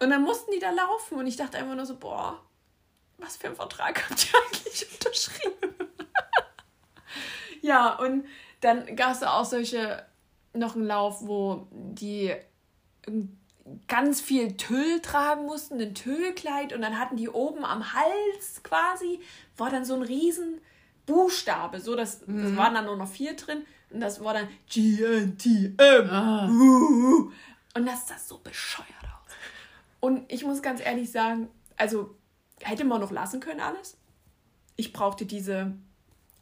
Und dann mussten die da laufen und ich dachte einfach nur so, boah, was für einen Vertrag habt ihr eigentlich unterschrieben? Ja, und dann gab es auch solche, noch einen Lauf, wo die ganz viel Tüll tragen mussten, ein Tüllkleid und dann hatten die oben am Hals quasi, war dann so ein riesen Buchstabe, so das, mhm. das waren dann nur noch vier drin und das war dann GNTM. Ah. Und das sah so bescheuert aus. Und ich muss ganz ehrlich sagen, also hätte man noch lassen können alles. Ich brauchte diese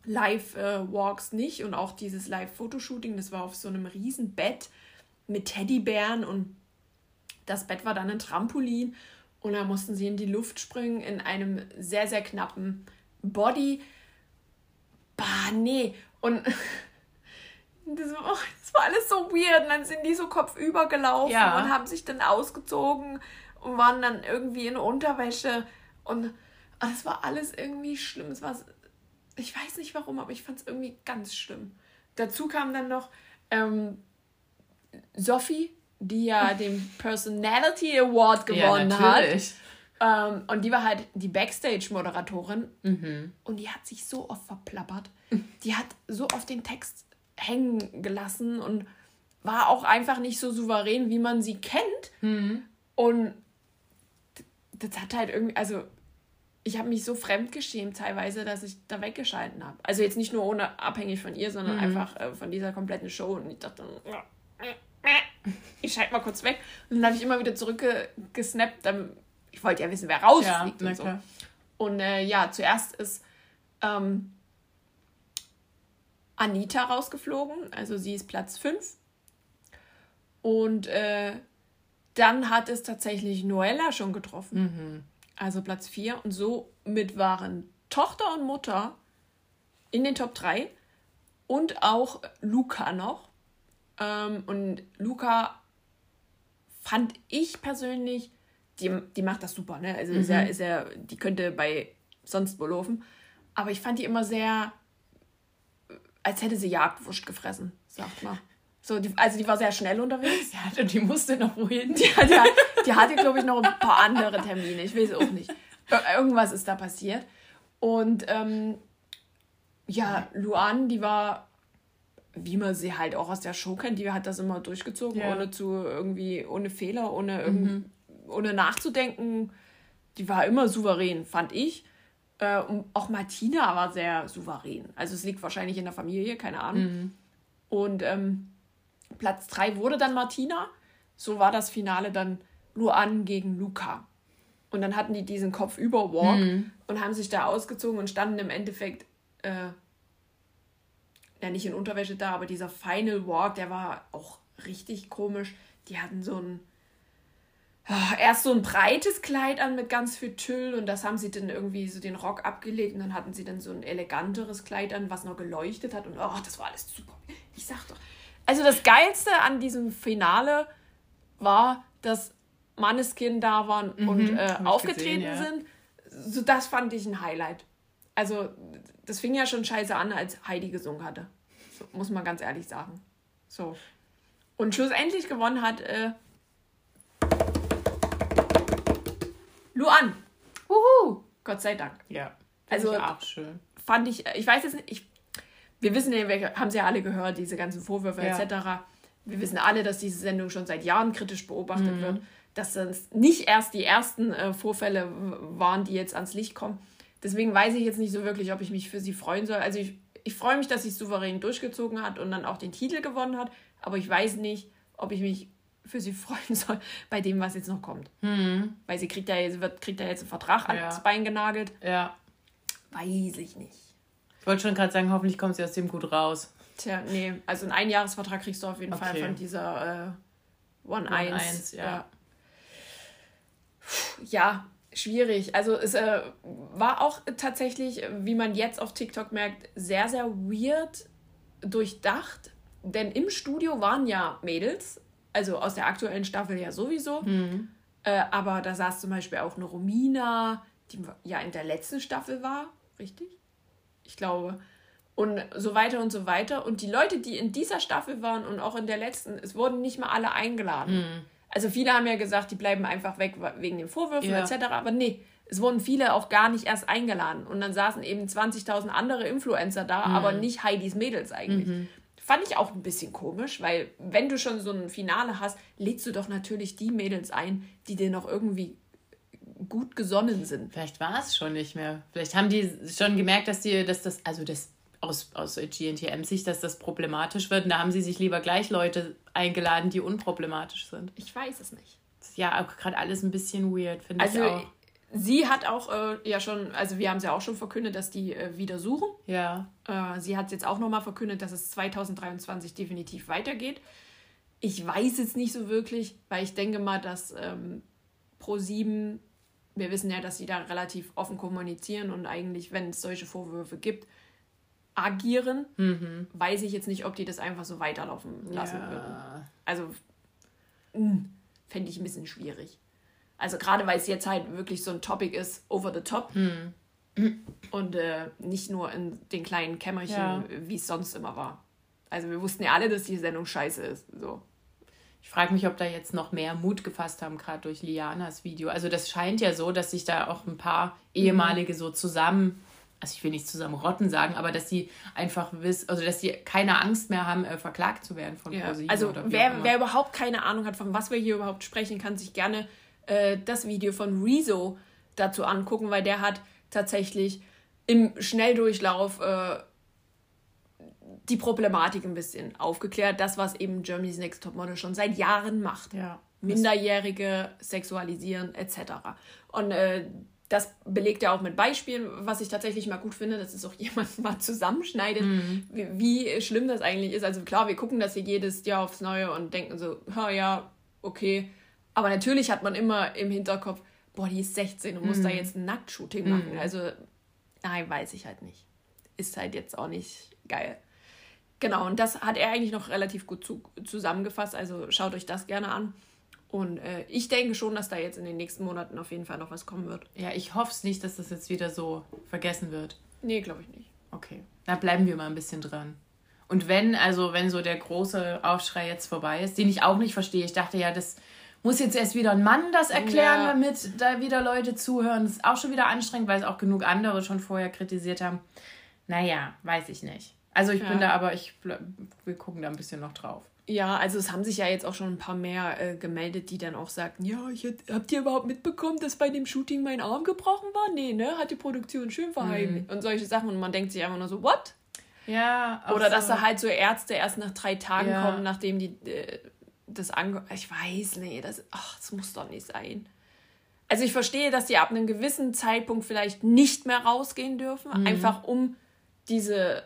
Live-Walks nicht und auch dieses Live-Fotoshooting, das war auf so einem riesen Bett mit Teddybären und das Bett war dann ein Trampolin und da mussten sie in die Luft springen in einem sehr, sehr knappen Body. Bah, nee. Und das war, das war alles so weird. Und dann sind die so kopfüber gelaufen ja. und haben sich dann ausgezogen und waren dann irgendwie in Unterwäsche. Und das war alles irgendwie schlimm. Es war ich weiß nicht warum, aber ich fand es irgendwie ganz schlimm. Dazu kam dann noch ähm, Sophie, die ja den Personality Award gewonnen ja, hat. Ähm, und die war halt die Backstage-Moderatorin. Mhm. Und die hat sich so oft verplappert. Die hat so oft den Text hängen gelassen und war auch einfach nicht so souverän, wie man sie kennt. Mhm. Und das hat halt irgendwie, also ich habe mich so fremdgeschämt teilweise, dass ich da weggeschalten habe. Also jetzt nicht nur ohne abhängig von ihr, sondern mhm. einfach äh, von dieser kompletten Show. Und ich dachte, ich schalte mal kurz weg. Und dann habe ich immer wieder zurückgesnappt. Ich wollte ja wissen, wer rausfliegt ja, und so. Und äh, ja, zuerst ist ähm, Anita rausgeflogen. Also sie ist Platz 5. Und äh, dann hat es tatsächlich Noella schon getroffen. Mhm also Platz 4. Und somit waren Tochter und Mutter in den Top 3 und auch Luca noch. Ähm, und Luca fand ich persönlich, die, die macht das super, ne? Also mhm. ist ja, ist ja, die könnte bei sonst wo laufen. Aber ich fand die immer sehr, als hätte sie Jagdwurst gefressen, sagt man. So, die, also die war sehr schnell unterwegs. Ja, und die musste noch wohin. Die, die, die hatte, glaube ich, noch ein paar andere Termine. Ich weiß auch nicht. Ir- Irgendwas ist da passiert. Und ähm, ja, Luan, die war, wie man sie halt auch aus der Show kennt, die hat das immer durchgezogen, Ja. ohne zu irgendwie, ohne Fehler, ohne, irgend, ohne nachzudenken. Die war immer souverän, fand ich. Äh, auch Martina war sehr souverän. Also es liegt wahrscheinlich in der Familie, keine Ahnung. Und ähm, Platz 3 wurde dann Martina. So war das Finale dann Luan gegen Luca. Und dann hatten die diesen Kopfüber-Walk und haben sich da ausgezogen und standen im Endeffekt, äh, ja nicht in Unterwäsche da, aber dieser Final Walk, der war auch richtig komisch. Die hatten so ein, ja, erst so ein breites Kleid an mit ganz viel Tüll und das haben sie dann irgendwie so den Rock abgelegt und dann hatten sie dann so ein eleganteres Kleid an, was noch geleuchtet hat und oh, das war alles super. Ich sag doch. Also das Geilste an diesem Finale war, dass Manneskin da waren und äh, ich aufgetreten gesehen, ja. sind. So, das fand ich ein Highlight. Also, das fing ja schon scheiße an, als Heidi gesungen hatte. So, muss man ganz ehrlich sagen. So. Und schlussendlich gewonnen hat äh, Luan. Huhu. Gott sei Dank. Ja. Also- Also auch schön. Fand ich, ich weiß jetzt nicht, ich, wir wissen ja, wir haben sie ja alle gehört, diese ganzen Vorwürfe Ja. etc. Wir wissen alle, dass diese Sendung schon seit Jahren kritisch beobachtet Mhm. wird, dass das nicht erst die ersten äh, Vorfälle waren, die jetzt ans Licht kommen. Deswegen weiß ich jetzt nicht so wirklich, ob ich mich für sie freuen soll. Also ich, ich freue mich, dass sie es souverän durchgezogen hat und dann auch den Titel gewonnen hat, aber ich weiß nicht, ob ich mich für sie freuen soll bei dem, was jetzt noch kommt. Weil sie kriegt ja jetzt, wird, kriegt ja jetzt einen Vertrag. Ja. ans Bein genagelt. Ja. Weiß ich nicht. Ich wollte schon gerade sagen, hoffentlich kommt sie aus dem gut raus. Tja, nee, also einen Einjahresvertrag kriegst du auf jeden Fall Okay. von dieser äh, One 1. One-Eins, ja. Ja, schwierig. Also es äh, war auch tatsächlich, wie man jetzt auf TikTok merkt, sehr, sehr weird durchdacht. Denn im Studio waren ja Mädels, also aus der aktuellen Staffel ja sowieso. Äh, aber da saß zum Beispiel auch eine Romina, die ja in der letzten Staffel war, richtig? Ich glaube. Und so weiter und so weiter. Und die Leute, die in dieser Staffel waren und auch in der letzten, es wurden nicht mal alle eingeladen. Also viele haben ja gesagt, die bleiben einfach weg wegen den Vorwürfen Ja. etc. Aber nee, es wurden viele auch gar nicht erst eingeladen. Und dann saßen eben 20.000 andere Influencer da, aber nicht Heidis Mädels eigentlich. Fand ich auch ein bisschen komisch, weil wenn du schon so ein Finale hast, lädst du doch natürlich die Mädels ein, die dir noch irgendwie gut gesonnen sind. Vielleicht war es schon nicht mehr. Vielleicht haben die schon gemerkt, dass die, dass das, also das aus, aus GNTM-Sicht, dass das problematisch wird. Und da haben sie sich lieber gleich Leute eingeladen, die unproblematisch sind. Ich weiß es nicht. Das ist ja gerade alles ein bisschen weird, finde Also ich auch. sie hat auch äh, ja schon, also wir haben es ja auch schon verkündet, dass die äh, wieder suchen. Ja. Äh, sie hat jetzt auch nochmal verkündet, dass es 2023 definitiv weitergeht. Ich weiß jetzt nicht so wirklich, weil ich denke mal, dass ähm, Pro7, wir wissen ja, dass sie da relativ offen kommunizieren und eigentlich, wenn es solche Vorwürfe gibt, agieren. Weiß ich jetzt nicht, ob die das einfach so weiterlaufen lassen würden. ja. Also mh, fände ich ein bisschen schwierig. Also gerade weil es jetzt halt wirklich so ein Topic ist, over the top. Und äh, nicht nur in den kleinen Kämmerchen, Ja. wie es sonst immer war. Also wir wussten ja alle, dass die Sendung scheiße ist. So. Ich frage mich, ob da jetzt noch mehr Mut gefasst haben, gerade durch Lianas Video. Also das scheint ja so, dass sich da auch ein paar ehemalige so zusammen, also ich will nicht zusammen rotten sagen, aber dass sie einfach wissen, also dass sie keine Angst mehr haben, äh, verklagt zu werden von Ja. ProSieben Also wer, wer überhaupt keine Ahnung hat, von was wir hier überhaupt sprechen, kann sich gerne äh, das Video von Rezo dazu angucken, weil der hat tatsächlich im Schnelldurchlauf äh, die Problematik ein bisschen aufgeklärt. Das, was eben Germany's Next Topmodel schon seit Jahren macht. ja. Minderjährige sexualisieren etc. Und äh, das belegt er auch mit Beispielen, was ich tatsächlich mal gut finde, dass es auch jemand mal zusammenschneidet, wie, wie schlimm das eigentlich ist. Also klar, wir gucken das hier jedes Jahr aufs Neue und denken so, ha, ja, okay. Aber natürlich hat man immer im Hinterkopf, boah, die ist 16 und muss da jetzt ein Nacktshooting machen. Also, nein, weiß ich halt nicht. Ist halt jetzt auch nicht geil. Genau, und das hat er eigentlich noch relativ gut zu, zusammengefasst. Also schaut euch das gerne an. Und äh, ich denke schon, dass da jetzt in den nächsten Monaten auf jeden Fall noch was kommen wird. Ja, ich hoffe es nicht, dass das jetzt wieder so vergessen wird. Nee, glaube ich nicht. Okay, da bleiben wir mal ein bisschen dran. Und wenn, also wenn so der große Aufschrei jetzt vorbei ist, den ich auch nicht verstehe, ich dachte ja, das muss jetzt erst wieder ein Mann das erklären, Ja. damit da wieder Leute zuhören. Das ist auch schon wieder anstrengend, weil es auch genug andere schon vorher kritisiert haben. Naja, weiß ich nicht. Also ich Ja. bin da aber, ich, wir gucken da ein bisschen noch drauf. Ja, also es haben sich ja jetzt auch schon ein paar mehr äh, gemeldet, die dann auch sagten, ja, ich, hätt- habt ihr überhaupt mitbekommen, dass bei dem Shooting mein Arm gebrochen war? Nee, ne? Hat die Produktion schön verheimlicht. Und solche Sachen. Und man denkt sich einfach nur so, what? Ja, Oder dass so. da halt so Ärzte erst nach drei Tagen Ja. kommen, nachdem die äh, das ange... Ich weiß, nee, das, ach, das muss doch nicht sein. Also ich verstehe, dass die ab einem gewissen Zeitpunkt vielleicht nicht mehr rausgehen dürfen, Mhm. einfach um diese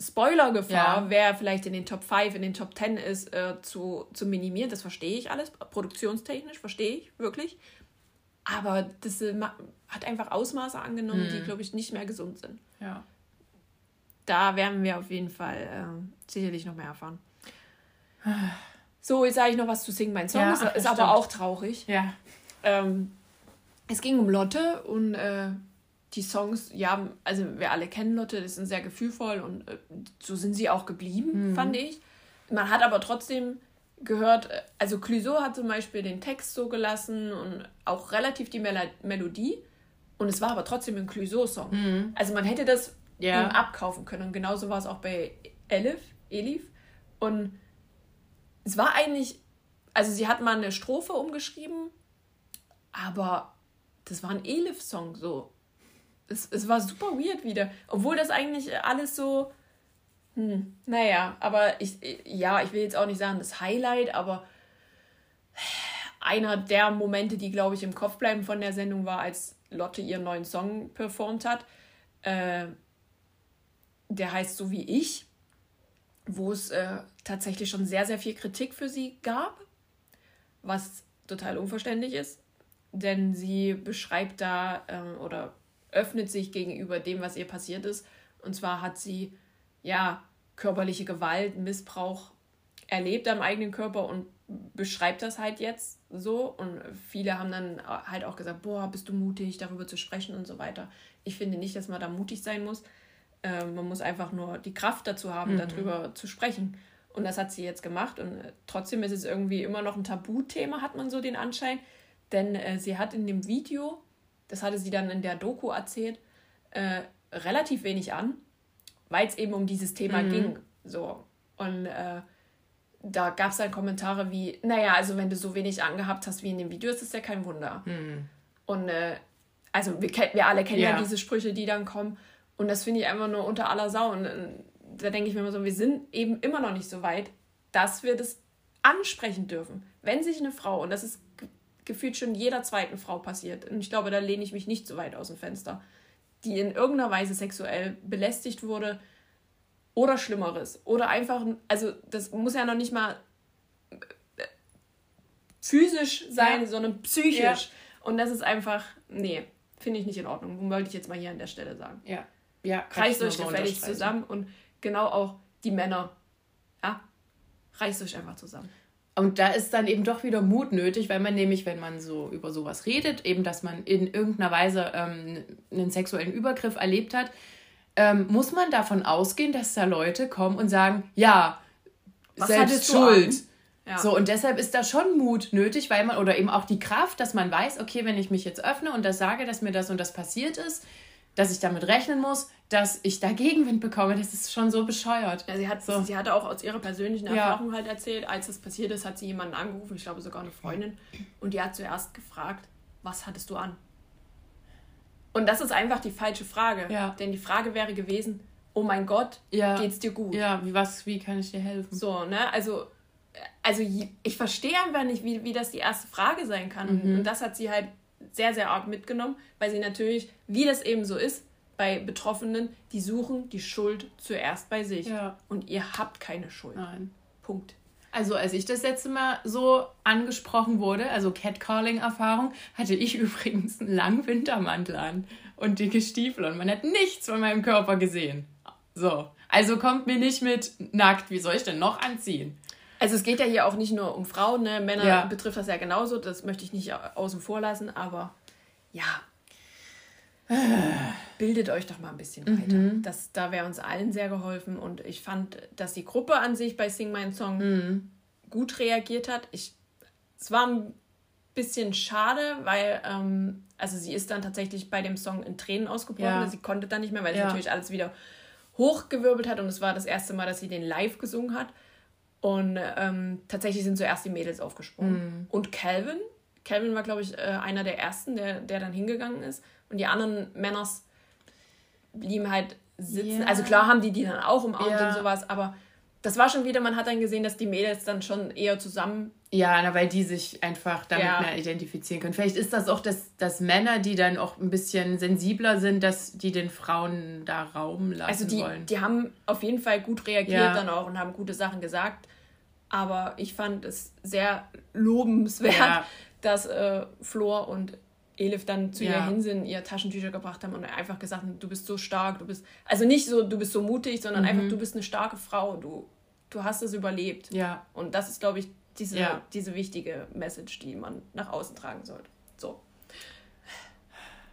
Spoilergefahr, Ja. wer vielleicht in den Top 5, in den Top 10 ist, äh, zu, zu minimieren. Das verstehe ich alles. Produktionstechnisch verstehe ich wirklich. Aber das äh, hat einfach Ausmaße angenommen, Mhm. die, glaube ich, nicht mehr gesund sind. Ja. Da werden wir auf jeden Fall äh, sicherlich noch mehr erfahren. So, jetzt sage ich noch was zu Sing Mein Song. Ja, ist, ist aber auch traurig. Ja. Ähm, es ging um Lotte und äh, die Songs, ja, also wir alle kennen Lotte, die sind sehr gefühlvoll und äh, so sind sie auch geblieben, fand ich. Man hat aber trotzdem gehört, äh, also Clouseau hat zum Beispiel den Text so gelassen und auch relativ die Mel Melodie und es war aber trotzdem ein Clouseau-Song. Also man hätte das Ja. ihm abkaufen können und genauso war es auch bei Elif, Elif und es war eigentlich, also sie hat mal eine Strophe umgeschrieben, aber das war ein Elif-Song so. Es, es war super weird wieder. Obwohl das eigentlich alles so. Hm, naja, aber ich, ja, ich will jetzt auch nicht sagen das Highlight, aber einer der Momente, die, glaube ich, im Kopf bleiben von der Sendung war, als Lotte ihren neuen Song performt hat. Äh, der heißt So wie ich, wo es äh, tatsächlich schon sehr, sehr viel Kritik für sie gab, was total unverständlich ist, denn sie beschreibt da ähm, oder öffnet sich gegenüber dem, was ihr passiert ist. Und zwar hat sie ja körperliche Gewalt, Missbrauch erlebt am eigenen Körper und beschreibt das halt jetzt so. Und viele haben dann halt auch gesagt, boah, bist du mutig, darüber zu sprechen und so weiter. Ich finde nicht, dass man da mutig sein muss. Äh, man muss einfach nur die Kraft dazu haben, darüber zu sprechen. Und das hat sie jetzt gemacht. Und äh, trotzdem ist es irgendwie immer noch ein Tabuthema, hat man so den Anschein. Denn äh, sie hat in dem Video, das hatte sie dann in der Doku erzählt, äh, relativ wenig an, weil es eben um dieses Thema ging. So. Und äh, da gab es dann Kommentare wie, naja, also wenn du so wenig angehabt hast wie in dem Video, ist das ja kein Wunder. Und äh, also wir, wir alle kennen ja. Ja. diese Sprüche, die dann kommen. Und das finde ich einfach nur unter aller Sau. Und äh, da denke ich mir immer so, wir sind eben immer noch nicht so weit, dass wir das ansprechen dürfen. Wenn sich eine Frau, und das ist gefühlt schon jeder zweiten Frau passiert, und ich glaube, da lehne ich mich nicht so weit aus dem Fenster, die in irgendeiner Weise sexuell belästigt wurde oder Schlimmeres. Oder einfach, also das muss ja noch nicht mal äh, physisch sein, Ja. sondern psychisch. Ja. Und das ist einfach, nee, finde ich nicht in Ordnung. Wollte ich jetzt mal hier an der Stelle sagen. Ja. Ja. Reißt euch gefälligst unterstreichen. zusammen und genau auch die Männer. Ja, reißt euch einfach zusammen. Und da ist dann eben doch wieder Mut nötig, weil man nämlich, wenn man so über sowas redet, eben, dass man in irgendeiner Weise ähm, einen sexuellen Übergriff erlebt hat, ähm, muss man davon ausgehen, dass da Leute kommen und sagen, ja, Was selbst schuld. Ja. So, und deshalb ist da schon Mut nötig, weil man, oder eben auch die Kraft, dass man weiß, okay, wenn ich mich jetzt öffne und das sage, dass mir das und das passiert ist, dass ich damit rechnen muss, dass ich da Gegenwind bekomme, das ist schon so bescheuert. Ja, sie, hat, So. sie hatte auch aus ihrer persönlichen Ja. Erfahrung halt erzählt, als das passiert ist, hat sie jemanden angerufen, ich glaube sogar eine Freundin, und die hat zuerst gefragt, was hattest du an? Und das ist einfach die falsche Frage. Ja. Denn die Frage wäre gewesen, oh mein Gott, Ja. geht's dir gut? Ja, wie, was, wie kann ich dir helfen? So, ne? Also, also ich verstehe einfach nicht, wie, wie das die erste Frage sein kann. Mhm. Und das hat sie halt sehr, sehr arg mitgenommen, weil sie natürlich, wie das eben so ist, bei Betroffenen, die suchen die Schuld zuerst bei sich. Ja. Und ihr habt keine Schuld. Nein. Punkt. Also als ich das letzte Mal so angesprochen wurde, also Catcalling-Erfahrung, hatte ich übrigens einen langen Wintermantel an und dicke Stiefel und man hat nichts von meinem Körper gesehen. So, also kommt mir nicht mit nackt, wie soll ich denn noch anziehen? Also es geht ja hier auch nicht nur um Frauen, ne? Männer Ja. betrifft das ja genauso, das möchte ich nicht außen vor lassen, aber ja. Bildet euch doch mal ein bisschen weiter. Das, da wäre uns allen sehr geholfen und ich fand, dass die Gruppe an sich bei Sing My Song gut reagiert hat. Ich, es war ein bisschen schade, weil ähm, also sie ist dann tatsächlich bei dem Song in Tränen ausgebrochen. Ja. Sie konnte dann nicht mehr, weil sie Ja. natürlich alles wieder hochgewirbelt hat und es war das erste Mal, dass sie den live gesungen hat. Und ähm, tatsächlich sind zuerst die Mädels aufgesprungen. Und Calvin, Calvin war, glaube ich, äh, einer der ersten, der, der dann hingegangen ist. Und die anderen Männers blieben halt sitzen. Ja. Also klar haben die die dann auch umarmt Ja. und sowas, aber das war schon wieder, man hat dann gesehen, dass die Mädels dann schon eher zusammen Ja, na, weil die sich einfach damit Ja. mehr identifizieren können. Vielleicht ist das auch, dass, dass Männer, die dann auch ein bisschen sensibler sind, dass die den Frauen da Raum lassen Also die, wollen. die haben auf jeden Fall gut reagiert Ja. dann auch und haben gute Sachen gesagt. Aber ich fand es sehr lobenswert, Ja. dass äh, Flor und Elif dann zu Ja. ihr hin sind, ihr Taschentücher gebracht haben und einfach gesagt haben, du bist so stark, du bist, also nicht so, du bist so mutig, sondern Mhm. einfach, du bist eine starke Frau, du, du hast es überlebt. Ja. Und das ist, glaube ich, diese, Ja. diese wichtige Message, die man nach außen tragen sollte. So.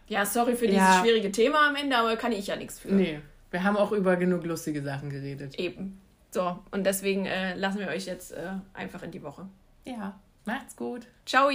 Ja, sorry für dieses schwierige Thema am Ende, aber kann ich ja nichts für. Nee, wir haben auch über genug lustige Sachen geredet. Eben. So, und deswegen äh, lassen wir euch jetzt äh, einfach in die Woche. Ja, macht's gut. Ciao!